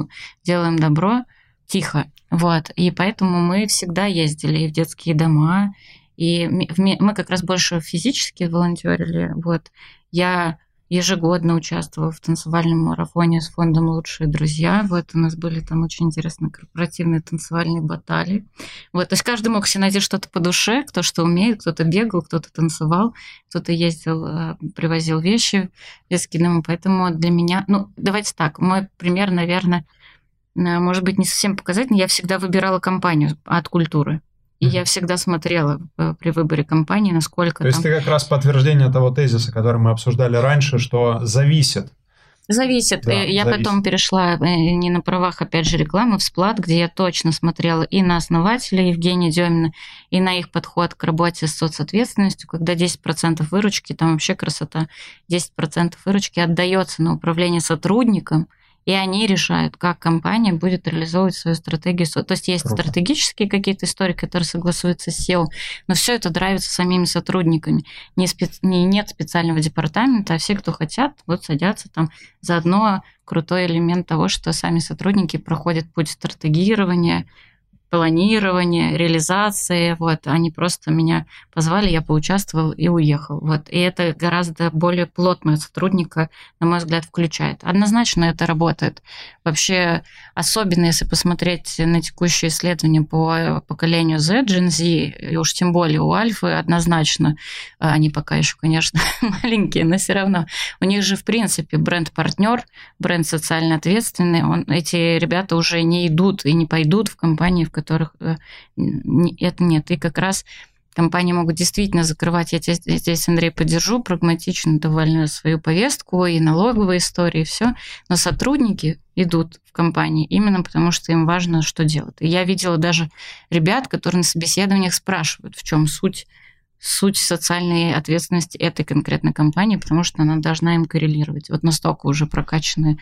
делаем добро тихо, вот, и поэтому мы всегда ездили и в детские дома, и мы как раз больше физически волонтерили, вот, я ежегодно участвовала в танцевальном марафоне с фондом «Лучшие друзья». Вот у нас были там очень интересные корпоративные танцевальные баталии. Вот, то есть каждый мог себе найти что-то по душе, кто что умеет, кто-то бегал, кто-то танцевал, кто-то ездил, э, привозил вещи в детский. Поэтому для меня, ну, давайте так, мой пример, наверное, э, может быть, не совсем показательный. Я всегда выбирала компанию от культуры. И я всегда смотрела э, при выборе компании, насколько То есть ты как раз подтверждение того тезиса, который мы обсуждали раньше, что зависит Зависит. Да, я зависит. потом перешла э, не на правах, опять же, рекламы в Сплат, где я точно смотрела и на основателя Евгения Демина, и на их подход к работе с соцответственностью, когда 10% выручки, там вообще красота, 10% выручки отдается на управление сотрудникам – и они решают, как компания будет реализовывать свою стратегию. То есть есть Круто. стратегические какие-то истории, которые согласуются с SEO, но все это драйвится самими сотрудниками. Не спец... не, нет специального департамента, а все, кто хотят, вот садятся там. Заодно крутой элемент того, что сами сотрудники проходят путь стратегирования, планирование, реализация, вот, они просто меня позвали, я поучаствовал и уехал, вот, и это гораздо более плотного сотрудника, на мой взгляд, включает. Однозначно это работает. Вообще, особенно если посмотреть на текущие исследования по поколению Z, Gen Z, и уж тем более у Альфы, однозначно, они пока еще, конечно, маленькие, но все равно, у них же, в принципе, бренд-партнер, бренд социально ответственный, он, эти ребята уже не идут и не пойдут в компании, в которой которых э, это нет. И как раз компании могут действительно закрывать, я здесь, здесь Андрей поддержу, прагматично довольно свою повестку и налоговые истории, и все. Но сотрудники идут в компании именно потому, что им важно, что делать. И я видела даже ребят, которые на собеседованиях спрашивают, в чем суть суть социальной ответственности этой конкретной компании, потому что она должна им коррелировать. Вот настолько уже прокачанные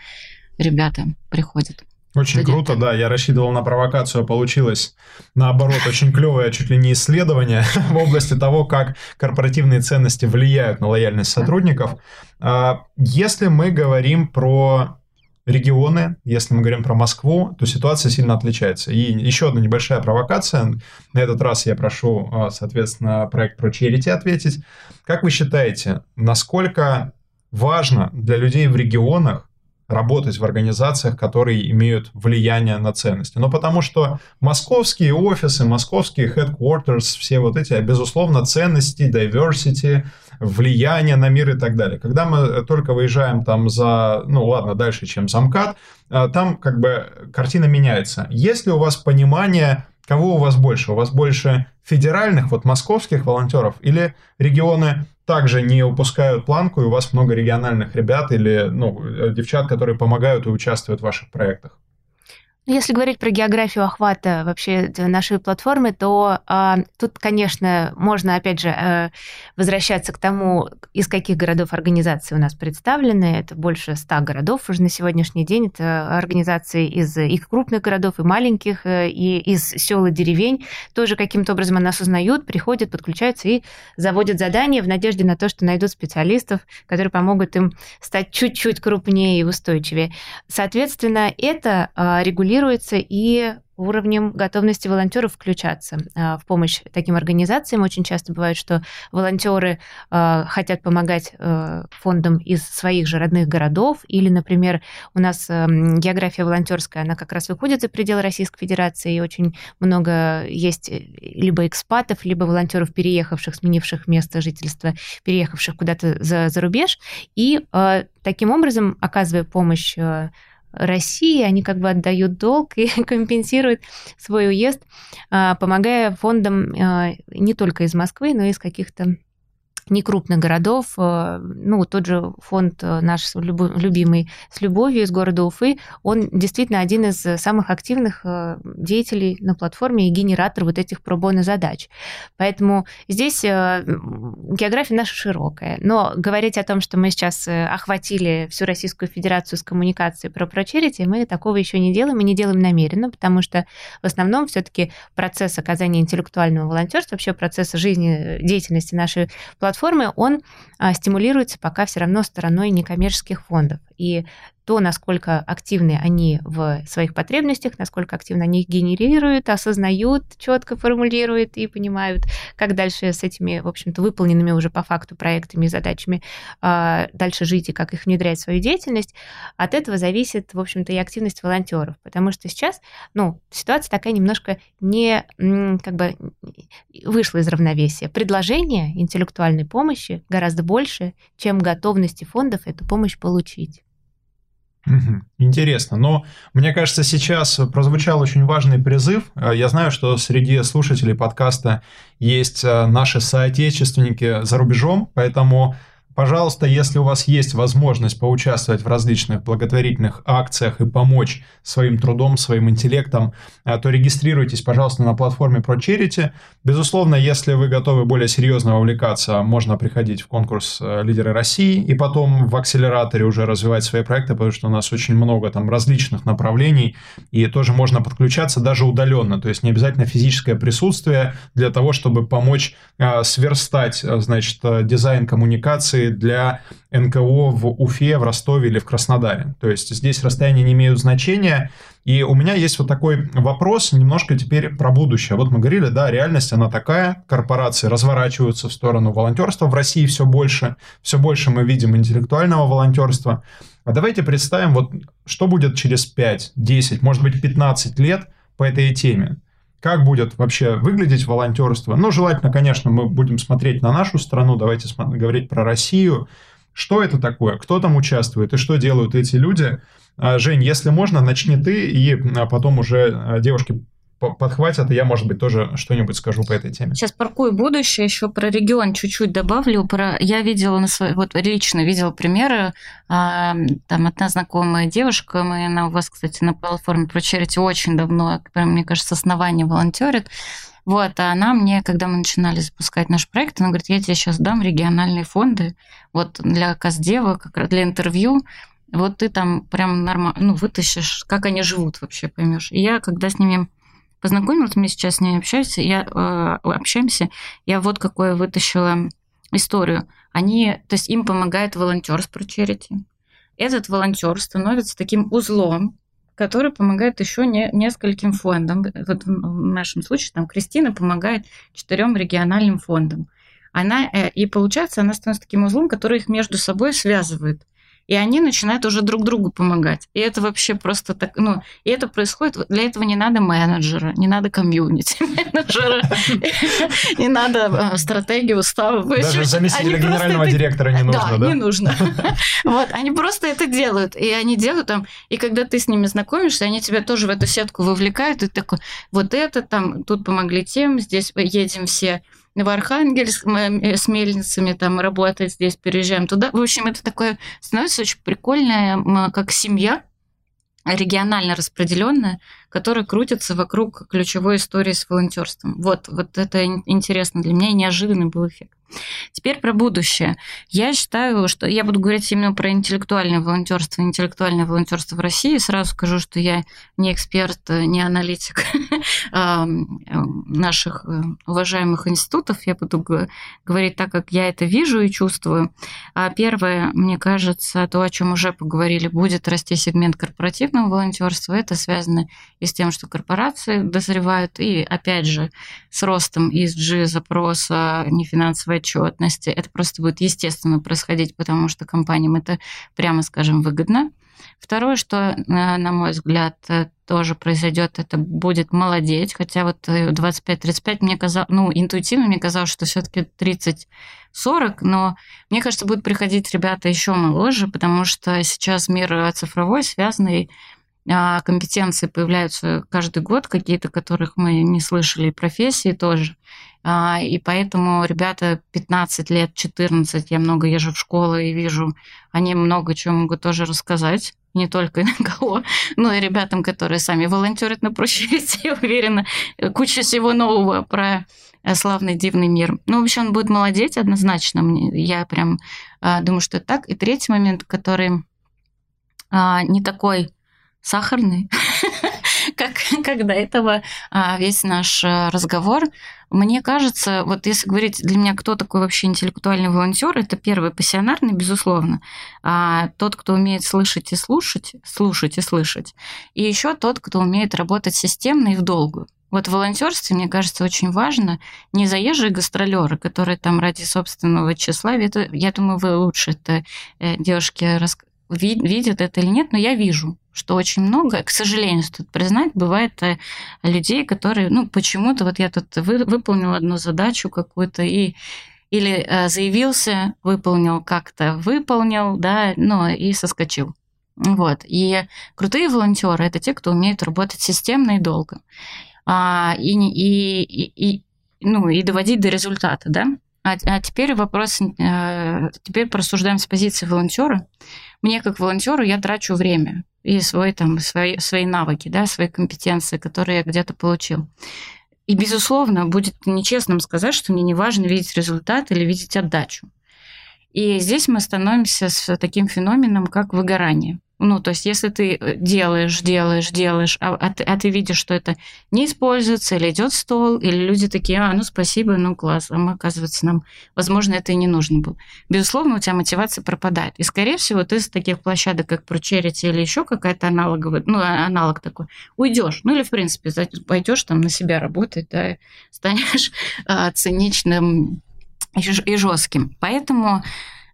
ребята приходят. Очень круто, да. Я рассчитывал на провокацию, а получилось наоборот очень клевое, чуть ли не исследование в области того, как корпоративные ценности влияют на лояльность сотрудников. А, если мы говорим про регионы, если мы говорим про Москву, то ситуация сильно отличается. И еще одна небольшая провокация. На этот раз я прошу, а, соответственно, проект про Charity ответить. Как вы считаете, насколько важно для людей в регионах работать в организациях, которые имеют влияние на ценности. Но потому что московские офисы, московские headquarters, все вот эти, безусловно, ценности, diversity, влияние на мир и так далее. Когда мы только выезжаем там за, ну ладно, дальше, чем за МКАД, а, там как бы картина меняется. Есть ли у вас понимание, кого у вас больше? У вас больше федеральных, вот московских волонтеров или регионы также не упускают планку, и у вас много региональных ребят или ну, э, девчат, которые помогают и участвуют в ваших проектах. Если говорить про географию охвата вообще нашей платформы, то а, тут, конечно, можно, опять же, а, возвращаться к тому, из каких городов организации у нас представлены. Это больше ста городов уже на сегодняшний день. Это организации из и крупных городов, и маленьких, э, и из сел и деревень. Тоже каким-то образом нас узнают, приходят, подключаются и заводят задания в надежде на то, что найдут специалистов, которые помогут им стать чуть-чуть крупнее и устойчивее. Соответственно, это а, регулируется регулируется и уровнем готовности волонтеров включаться а, в помощь таким организациям. Очень часто бывает, что волонтеры а, хотят помогать а, фондам из своих же родных городов, или, например, у нас география волонтерская, она как раз выходит за пределы Российской Федерации, и очень много есть либо экспатов, либо волонтеров, переехавших, сменивших место жительства, переехавших куда-то за, за рубеж, и таким образом, оказывая помощь России, они как бы отдают долг и компенсируют свой уезд, а, помогая фондам а, не только из Москвы, но и из каких-то некрупных городов. Э, ну, тот же фонд э, наш любимый «С любовью» из города Уфы, он действительно один из самых активных э, деятелей на платформе и генератор вот этих пробойных задач. Поэтому здесь география наша широкая. Но говорить о том, что мы сейчас охватили всю Российскую Федерацию с коммуникацией про прочерити, мы такого еще не делаем и не делаем намеренно, потому что в основном все-таки процесс оказания интеллектуального волонтерства, вообще процесс жизни, деятельности нашей платформы платформы, он а, стимулируется пока все равно стороной некоммерческих фондов. И то, насколько активны они в своих потребностях, насколько активно они их генерируют, осознают, четко формулируют и понимают, как дальше с этими, в общем-то, выполненными уже по факту проектами и задачами а, дальше жить и как их внедрять в свою деятельность, от этого зависит, в общем-то, и активность волонтеров. Потому что сейчас, ну, ситуация такая немножко не, как бы, вышла из равновесия. Предложение интеллектуальной помощи гораздо больше, чем готовности фондов эту помощь получить. Интересно. Но мне кажется, сейчас прозвучал очень важный призыв. Э, я знаю, что среди слушателей подкаста есть э, наши соотечественники за рубежом, поэтому Пожалуйста, если у вас есть возможность поучаствовать в различных благотворительных акциях и помочь своим трудом, своим интеллектом, э, то регистрируйтесь, пожалуйста, на платформе ProCharity. Безусловно, если вы готовы более серьезно вовлекаться, можно приходить в конкурс э, «Лидеры России» и потом в акселераторе уже развивать свои проекты, потому что у нас очень много там различных направлений, и тоже можно подключаться даже удаленно, то есть не обязательно физическое присутствие для того, чтобы помочь э, сверстать, значит, дизайн коммуникации акции для НКО в Уфе, в Ростове или в Краснодаре. То есть здесь расстояния не имеют значения. И у меня есть вот такой вопрос немножко теперь про будущее. Вот мы говорили, да, реальность она такая, корпорации разворачиваются в сторону волонтерства, в России все больше, все больше мы видим интеллектуального волонтерства. А давайте представим, вот что будет через 5, 10, может быть 15 лет по этой теме. Как будет вообще выглядеть волонтерство? Ну, желательно, конечно, мы будем смотреть на нашу страну, давайте говорить про Россию. Что это такое? Кто там участвует и что делают эти люди? А, Жень, если можно, начни ты, и а, потом уже а, девушки подхватят, и я, может быть, тоже что-нибудь скажу по этой теме. Сейчас паркую будущее, еще про регион чуть-чуть добавлю. Про... Я видела на своей, вот лично видела примеры, а, там одна знакомая девушка, мы, она у вас, кстати, на платформе про Charity очень давно, мне кажется, основание волонтерит, вот, а она мне, когда мы начинали запускать наш проект, она говорит, я тебе сейчас дам региональные фонды, вот для Каздева, как раз для интервью, вот ты там прям нормально, ну, вытащишь, как они живут вообще, поймешь. И я, когда с ними познакомилась, мы сейчас с ней общаемся, я, э, общаемся, я вот какое вытащила историю. Они, то есть им помогает волонтер с Charity. Этот волонтер становится таким узлом, который помогает еще не, нескольким фондам. Вот в нашем случае там Кристина помогает четырем региональным фондам. Она, э, и получается, она становится таким узлом, который их между собой связывает и они начинают уже друг другу помогать. И это вообще просто так, ну, и это происходит, для этого не надо менеджера, не надо комьюнити менеджера, не надо а, стратегию, устава. Даже заместителя генерального директора не нужно, да? не нужно. Вот, они просто это делают, и они делают там, и когда ты с ними знакомишься, они тебя тоже в эту сетку вовлекают, и такой, вот это там, тут помогли тем, здесь едем все в Архангельск э, с мельницами там работать, здесь переезжаем туда. В общем, это такое становится очень прикольное, как семья, регионально распределенная, которая крутится вокруг ключевой истории с волонтерством. Вот, вот это интересно для меня, неожиданный был эффект. Теперь про будущее. Я считаю, что я буду говорить именно про интеллектуальное волонтерство, интеллектуальное волонтерство в России. Сразу скажу, что я не эксперт, не аналитик наших э, уважаемых институтов. Я буду говорить так, как я это вижу и чувствую. А первое, мне кажется, то, о чем уже поговорили, будет расти сегмент корпоративного волонтерства. Это связано и с тем, что корпорации дозревают, и опять же с ростом ESG запроса нефинансовой отчетности. Это просто будет естественно происходить, потому что компаниям это, прямо скажем, выгодно. Второе, что, на мой взгляд, тоже произойдет, это будет молодеть, хотя вот 25-35 мне казалось, ну, интуитивно мне казалось, что все-таки 30-40, но мне кажется, будут приходить ребята еще моложе, потому что сейчас мир цифровой, связанный компетенции появляются каждый год, какие-то, которых мы не слышали, профессии тоже. А, и поэтому ребята 15 лет, 14, я много езжу в школы и вижу, они много чего могут тоже рассказать, не только НКО, но и ребятам, которые сами волонтерят на прощайте, я уверена, куча всего нового про э, славный дивный мир. Ну, в общем, он будет молодеть однозначно. Я прям а, думаю, что это так. И третий момент, который не такой сахарный, как, как до этого а, весь наш э, разговор. Мне кажется, вот если говорить для меня, кто такой вообще интеллектуальный волонтер, это первый пассионарный, безусловно, а тот, кто умеет слышать и слушать, слушать и слышать, и еще тот, кто умеет работать системно и в долгую. Вот в волонтерстве, мне кажется, очень важно не заезжие гастролеры, которые там ради собственного тщеславия. Это, я думаю, вы лучше это э, девушки. Видят это или нет, но я вижу что очень много, к сожалению, стоит признать, бывает э, людей, которые, ну, почему-то вот я тут вы, выполнил одну задачу какую-то и или э, заявился, выполнил как-то, выполнил, да, ну, и соскочил. Вот. И крутые волонтеры это те, кто умеет работать системно и долго. А, и, и, и, и, ну, и доводить до результата, да. А, а теперь вопрос, э, теперь порассуждаем с позиции волонтера. Мне как волонтеру я трачу время и свой, там, свои, свои навыки, да, свои компетенции, которые я где-то получил. И, безусловно, будет нечестным сказать, что мне не важно видеть результат или видеть отдачу. И здесь мы становимся с таким феноменом, как выгорание. Ну, то есть, если ты э, делаешь, делаешь, делаешь, а, а, ты, а ты видишь, что это не используется, или идет стол, или люди такие, а, ну, спасибо, ну, класс, а мы, оказывается, нам, возможно, это и не нужно было. Безусловно, у тебя мотивация пропадает. И, скорее всего, ты с таких площадок, как ProCharity или еще какая-то аналоговая, ну, а, аналог такой, уйдешь. Ну, или, в принципе, пойдешь там на себя работать, да, станешь а, циничным и жестким. Поэтому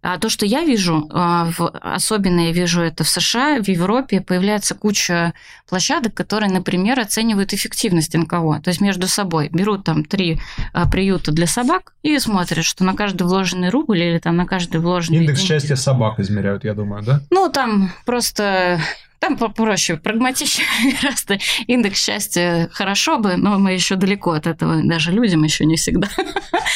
а то, что я вижу, а, особенно я вижу это в США, в Европе, появляется куча площадок, которые, например, оценивают эффективность НКО. То есть между собой берут там три а, приюта для собак и смотрят, что на каждый вложенный рубль или там на каждый вложенный... Индекс счастья собак измеряют, я думаю, да? Ну, там просто там попроще, прагматичнее гораздо. Индекс счастья хорошо бы, но мы еще далеко от этого. Даже людям еще не всегда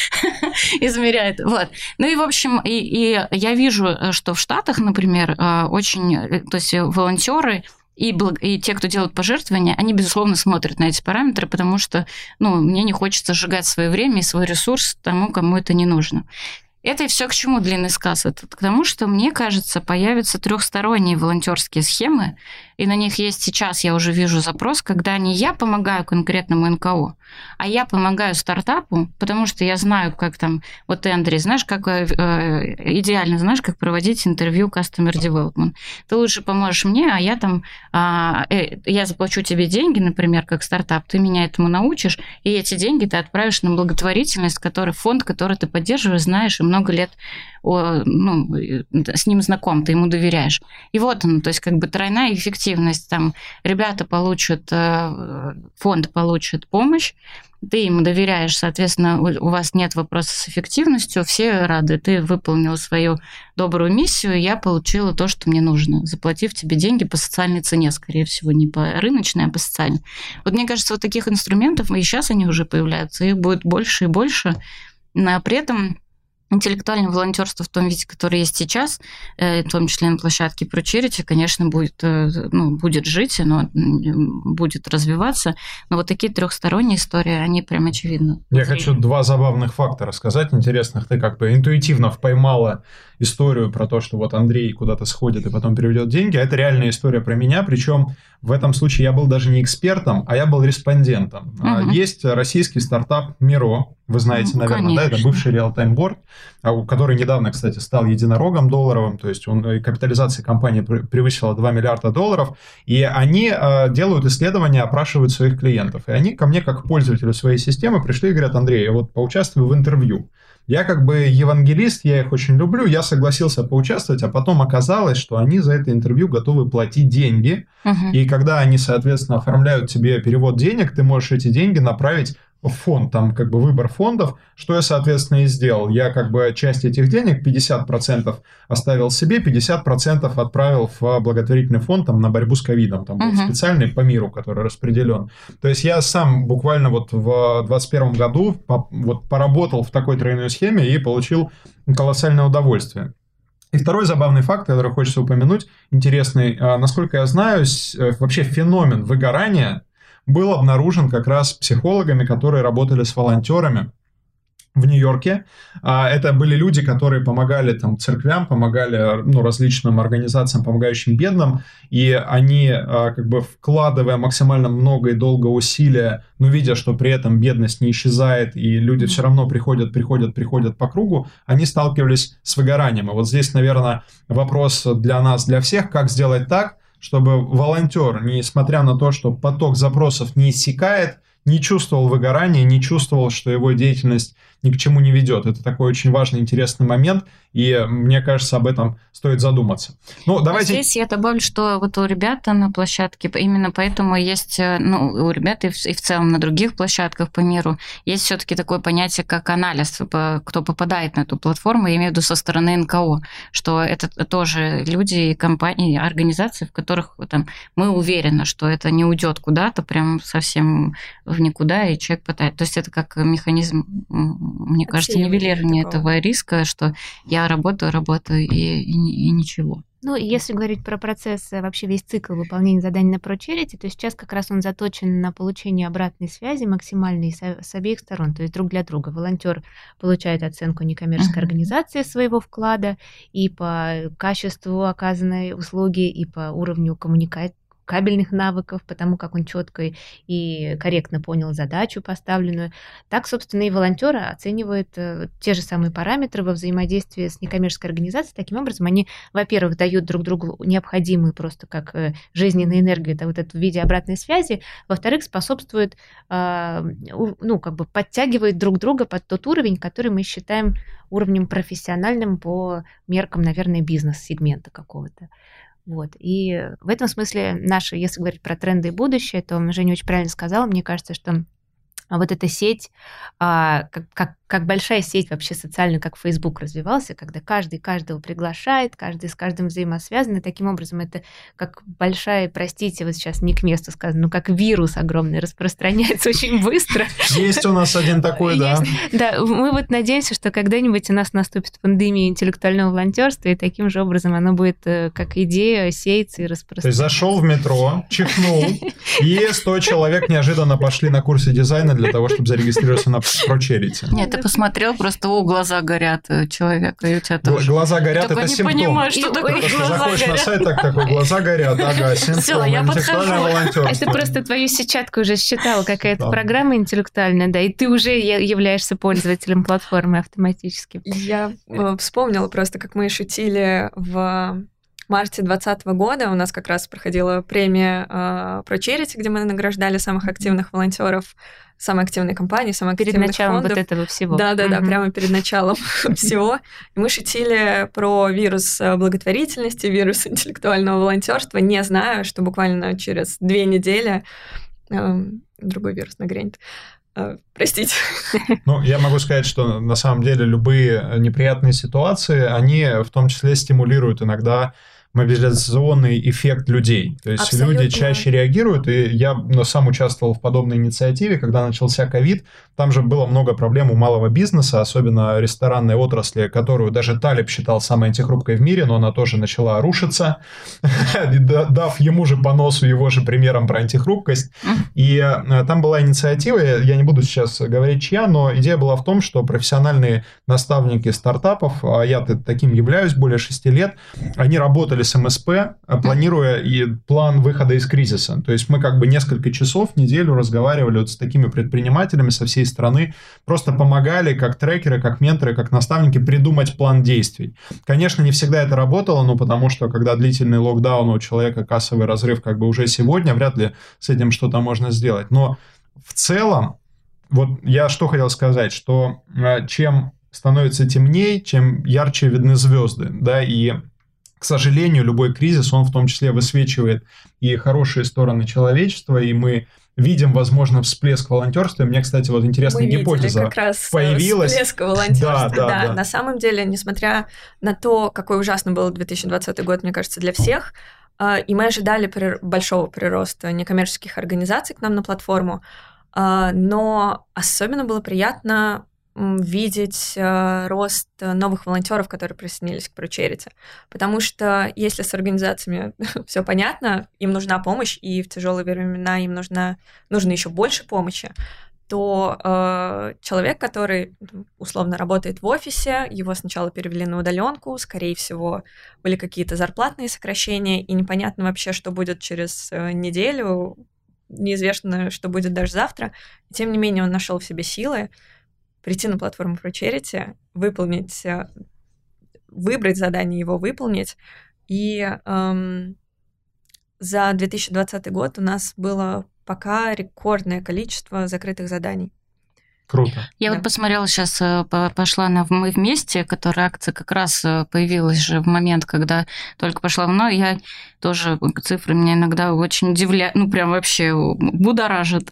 измеряют. Вот. Ну и, в общем, и, и я вижу, что в Штатах, например, э, очень, э, то есть волонтеры и, и те, кто делают пожертвования, они, безусловно, смотрят на эти параметры, потому что ну, мне не хочется сжигать свое время и свой ресурс тому, кому это не нужно. Это все к чему длинный сказ? Это к тому, что, мне кажется, появятся трехсторонние волонтерские схемы, и на них есть сейчас, я уже вижу запрос, когда не я помогаю конкретному НКО, а я помогаю стартапу, потому что я знаю, как там, вот ты, Андрей, знаешь, как э, э идеально знаешь, как проводить интервью Customer Development. Ты лучше поможешь мне, а я там, а, э, я заплачу тебе деньги, например, как стартап, ты меня этому научишь, и эти деньги ты отправишь на благотворительность, который фонд, который ты поддерживаешь, знаешь, и много лет ну, с ним знаком, ты ему доверяешь. И вот он, то есть как бы тройная эффективность. Там ребята получат, э, фонд получит помощь, ты ему доверяешь, соответственно, у вас нет вопроса с эффективностью, все рады, ты выполнил свою добрую миссию, я получила то, что мне нужно, заплатив тебе деньги по социальной цене, скорее всего, не по рыночной, а по социальной. Вот мне кажется, вот таких инструментов, и сейчас они уже появляются, их будет больше и больше, но при этом интеллектуальное волонтерство в том виде, который есть сейчас, э, в том числе на площадке ProCharity, конечно, будет, э, ну, будет жить, оно будет развиваться. Но вот такие трехсторонние истории, они прям очевидны. Я хочу два забавных факта рассказать интересных. Ты как бы интуитивно поймала историю про то, что вот Андрей куда-то сходит и потом переведет деньги. А это реальная история про меня, причем в этом случае я был даже не экспертом, а я был респондентом. Угу. Есть российский стартап Миро, вы знаете, ну, наверное, конечно. да, это бывший реал-тайм борд, который недавно, кстати, стал единорогом долларовым, то есть он, капитализация компании превысила 2 миллиарда долларов, и они а, делают исследования, опрашивают своих клиентов. И они ко мне, как пользователю своей системы, пришли и говорят, Андрей, я вот поучаствую в интервью. Я как бы евангелист, я их очень люблю, я согласился поучаствовать, а потом оказалось, что они за это интервью готовы платить деньги. Uh-huh. И когда они, соответственно, оформляют тебе перевод денег, ты можешь эти деньги направить фонд, там как бы выбор фондов, что я, соответственно, и сделал. Я как бы часть этих денег, 50% оставил себе, 50% отправил в благотворительный фонд там, на борьбу с ковидом. Там uh-huh. был специальный по миру, который распределен. То есть я сам буквально вот в 2021 году по, вот поработал в такой тройной схеме и получил колоссальное удовольствие. И второй забавный факт, который хочется упомянуть, интересный, а, насколько я знаю, э, вообще феномен выгорания – был обнаружен как раз психологами, которые работали с волонтерами в Нью-Йорке. А, это были люди, которые помогали там церквям, помогали ну, различным организациям, помогающим бедным, и они а, как бы вкладывая максимально много и долго усилия, но видя, что при этом бедность не исчезает, и люди все равно приходят, приходят, приходят по кругу, они сталкивались с выгоранием. И вот здесь, наверное, вопрос для нас, для всех, как сделать так, чтобы волонтер, несмотря на то, что поток запросов не иссякает, не чувствовал выгорания, не чувствовал, что его деятельность ни к чему не ведет. Это такой очень важный, интересный момент, и мне кажется, об этом стоит задуматься. Ну, давайте... Здесь я добавлю, что вот у ребят на площадке, именно поэтому есть, э, ну, у ребят и в, и в целом на других площадках по миру, есть все таки такое понятие, как анализ, кто попадает на эту платформу, я имею в виду со стороны НКО, что это тоже люди, компании, организации, в которых там, мы уверены, что это не уйдет куда-то прям совсем в никуда, и человек пытается. То есть это как механизм, мне кажется, нивелирование этого риска, что я я работаю, работаю и, и, и ничего. Ну, если говорить про процесс, вообще весь цикл выполнения заданий на ProCharity, то сейчас как раз он заточен на получение обратной связи максимальной с, с обеих сторон, то есть друг для друга. Волонтер получает оценку некоммерческой uh-huh. организации своего вклада и по качеству оказанной услуги, и по уровню коммуникации кабельных навыков, потому как он четко и корректно понял задачу поставленную. Так, собственно, и волонтеры оценивают э, те же самые параметры во взаимодействии с некоммерческой организацией. Таким образом, они, во-первых, дают друг другу необходимую просто как э, жизненную энергию, это вот это в виде обратной связи, во-вторых, способствуют, а, ну, как бы подтягивают друг друга под тот уровень, который мы считаем уровнем профессиональным по меркам, наверное, бизнес-сегмента какого-то. Вот. И в этом смысле наши, если говорить про тренды и будущее, то Женя очень правильно сказала, мне кажется, что вот эта сеть, а, как, как как большая сеть вообще социальная, как Facebook развивался, когда каждый каждого приглашает, каждый с каждым взаимосвязан, и таким образом это как большая, простите, вот сейчас не к месту сказано, но как вирус огромный распространяется очень быстро. Есть у нас один такой, да. Да, мы вот надеемся, что когда-нибудь у нас наступит пандемия интеллектуального волонтерства, и таким же образом оно будет э, как идея сеяться и распространяться. То есть зашел в метро, чихнул, и 100 человек неожиданно пошли на курсы дизайна для того, чтобы зарегистрироваться на ProCharity. Нет, посмотрел, просто, о, глаза горят человека, и у тебя тоже. Глаза горят, это не понимаю, что такое глаза заходишь на сайт, так такой, глаза горят, ага, Все, я подхожу. Это просто твою сетчатку уже считала какая-то программа интеллектуальная, да, и ты уже являешься пользователем платформы автоматически. Я э, вспомнила просто, как мы шутили в марте 2020 года. У нас как раз проходила премия э, про Charity, где мы награждали самых активных волонтеров самой активной компании, самых перед активных началом фондов. вот этого всего. Да, да, да, прямо перед началом всего. И мы шутили про вирус э, благотворительности, вирус интеллектуального волонтерства, не зная, что буквально через две недели э, другой вирус нагрянет. Uh, простите. Ну, я могу сказать, что на самом деле любые неприятные ситуации, они в том числе стимулируют иногда мобилизационный эффект людей. То есть Абсолютно. люди чаще реагируют, и я ну, сам участвовал в подобной инициативе, когда начался ковид, там же было много проблем у малого бизнеса, особенно ресторанной отрасли, которую даже Талиб считал самой антихрупкой в мире, но она тоже начала рушиться, дав ему же по носу его же примером про антихрупкость. И э, там была инициатива, я не буду сейчас говорить чья, но идея была в том, что профессиональные наставники стартапов, а я таким являюсь более шести лет, они работали с МСП, а планируя и план выхода из кризиса. То есть мы как бы несколько часов неделю разговаривали вот с такими предпринимателями со всей страны, просто помогали как трекеры, как менторы, как наставники придумать план действий. Конечно, не всегда это работало, ну потому что когда длительный локдаун у человека кассовый разрыв как бы уже сегодня, вряд ли с этим что-то можно сделать. Но в целом, вот я что хотел сказать, что а, чем становится темнее, чем ярче видны звезды, да, и к сожалению, любой кризис, он в том числе высвечивает и хорошие стороны человечества, и мы видим, возможно, всплеск волонтерства. И мне, кстати, вот интересная Мы гипотеза как раз э, появилась. Всплеск волонтерства. Да, да, да, да. На самом деле, несмотря на то, какой ужасный был 2020 год, мне кажется, для всех, э, и мы ожидали большого прироста некоммерческих организаций к нам на платформу, э, но особенно было приятно видеть э, рост новых волонтеров, которые присоединились к ProCharity. Потому что если с организациями все понятно, им нужна помощь, и в тяжелые времена им нужна, нужно еще больше помощи, то э, человек, который условно работает в офисе, его сначала перевели на удаленку, скорее всего, были какие-то зарплатные сокращения, и непонятно вообще, что будет через э, неделю, неизвестно, что будет даже завтра. Тем не менее, он нашел в себе силы, прийти на платформу Charity, выполнить, э, выбрать задание, его выполнить. И эм, за 2020 год у нас было пока рекордное количество закрытых заданий. Круто. Я да. вот посмотрела сейчас, э, пошла на «Мы вместе», которая акция как раз э, появилась же в момент, когда только пошла в «Но». Я тоже, цифры меня иногда очень удивляют, ну, прям вообще будоражит.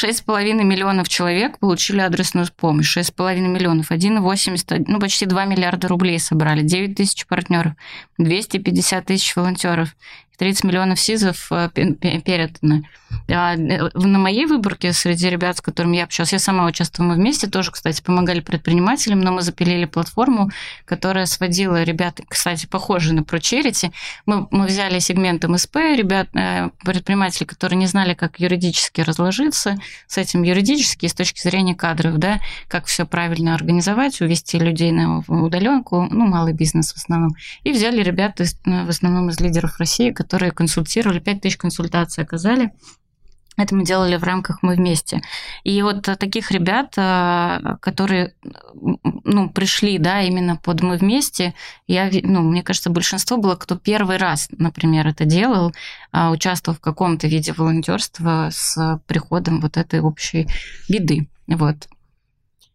6,5 миллионов человек получили адресную помощь. 6,5 миллионов. 1,80, ну, почти 2 миллиарда рублей собрали. 9 тысяч партнеров, 250 тысяч волонтеров. 30 миллионов СИЗов э, переданы. А, э, на моей выборке среди ребят, с которыми я общалась, я сама участвовала, вместе тоже, кстати, помогали предпринимателям, но мы запилили платформу, которая сводила ребят, кстати, похожие на ProCharity. Мы, мы взяли сегмент МСП, ребят, э, предпринимателей, которые не знали, как юридически разложиться с этим юридически с точки зрения кадров, да, как все правильно организовать, увести людей на удаленку, ну, малый бизнес в основном. И взяли ребят из, в основном из лидеров России, которые консультировали, 5 тысяч консультаций оказали. Это мы делали в рамках «Мы вместе». И вот таких ребят, э, которые ну, пришли да, именно под «Мы вместе», я, ну, мне кажется, большинство было, кто первый раз, например, это делал, а, участвовал в каком-то виде волонтерства с приходом вот этой общей беды. Вот.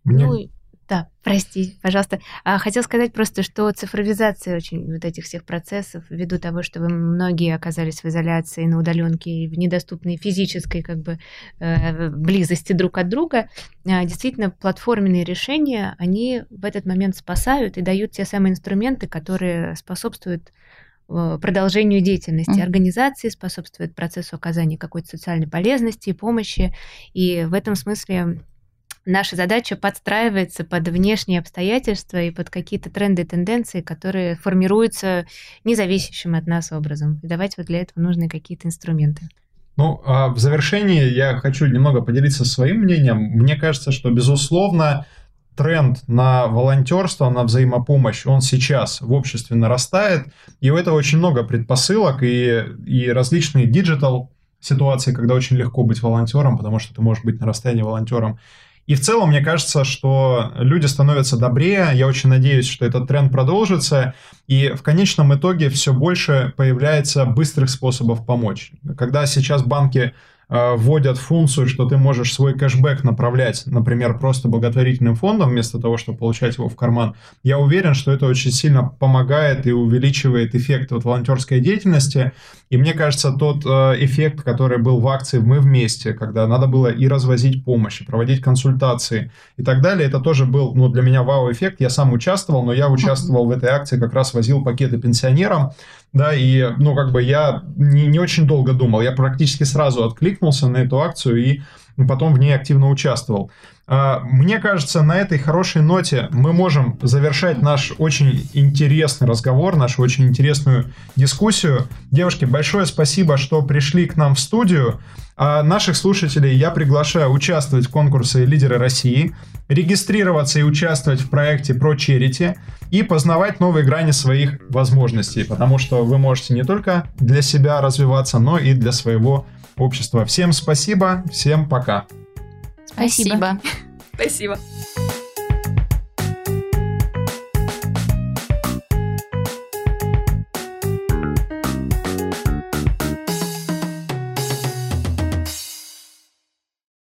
Мне... Ну, да, прости, пожалуйста. А, хотел сказать просто, что цифровизация очень вот этих всех процессов, ввиду того, что вы многие оказались в изоляции, на удаленке, в недоступной физической как бы э, близости друг от друга, а, действительно платформенные решения, они в этот момент спасают и дают те самые инструменты, которые способствуют э, продолжению деятельности mm-hmm. организации, способствуют процессу оказания какой-то социальной полезности и помощи. И в этом смысле наша задача подстраивается под внешние обстоятельства и под какие-то тренды и тенденции, которые формируются независящим от нас образом. И давать вот для этого нужны какие-то инструменты. Ну, а в завершении я хочу немного поделиться своим мнением. Мне кажется, что, безусловно, тренд на волонтерство, на взаимопомощь, он сейчас в обществе нарастает, и у этого очень много предпосылок, и, и различные digital ситуации, когда очень легко быть волонтером, потому что ты можешь быть на расстоянии волонтером, и в целом, мне кажется, что люди становятся добрее. Я очень надеюсь, что этот тренд продолжится. И в конечном итоге все больше появляется быстрых способов помочь. Когда сейчас банки вводят функцию, что ты можешь свой кэшбэк направлять, например, просто благотворительным фондом, вместо того, чтобы получать его в карман, я уверен, что это очень сильно помогает и увеличивает эффект вот волонтерской деятельности. И мне кажется, тот э, эффект, который был в акции «Мы вместе», когда надо было и развозить помощь, и проводить консультации и так далее, это тоже был ну, для меня вау-эффект. Я сам участвовал, но я участвовал в этой акции, как раз возил пакеты пенсионерам, да, и, ну, как бы я не, не очень долго думал, я практически сразу откликнулся на эту акцию и потом в ней активно участвовал. А, мне кажется, на этой хорошей ноте мы можем завершать наш очень интересный разговор, нашу очень интересную дискуссию. Девушки, большое спасибо, что пришли к нам в студию. А наших слушателей я приглашаю участвовать в конкурсе «Лидеры России», регистрироваться и участвовать в проекте про Charity и познавать новые грани своих возможностей, потому что вы можете не только для себя развиваться, но и для своего общества. Всем спасибо, всем пока. Спасибо. Спасибо.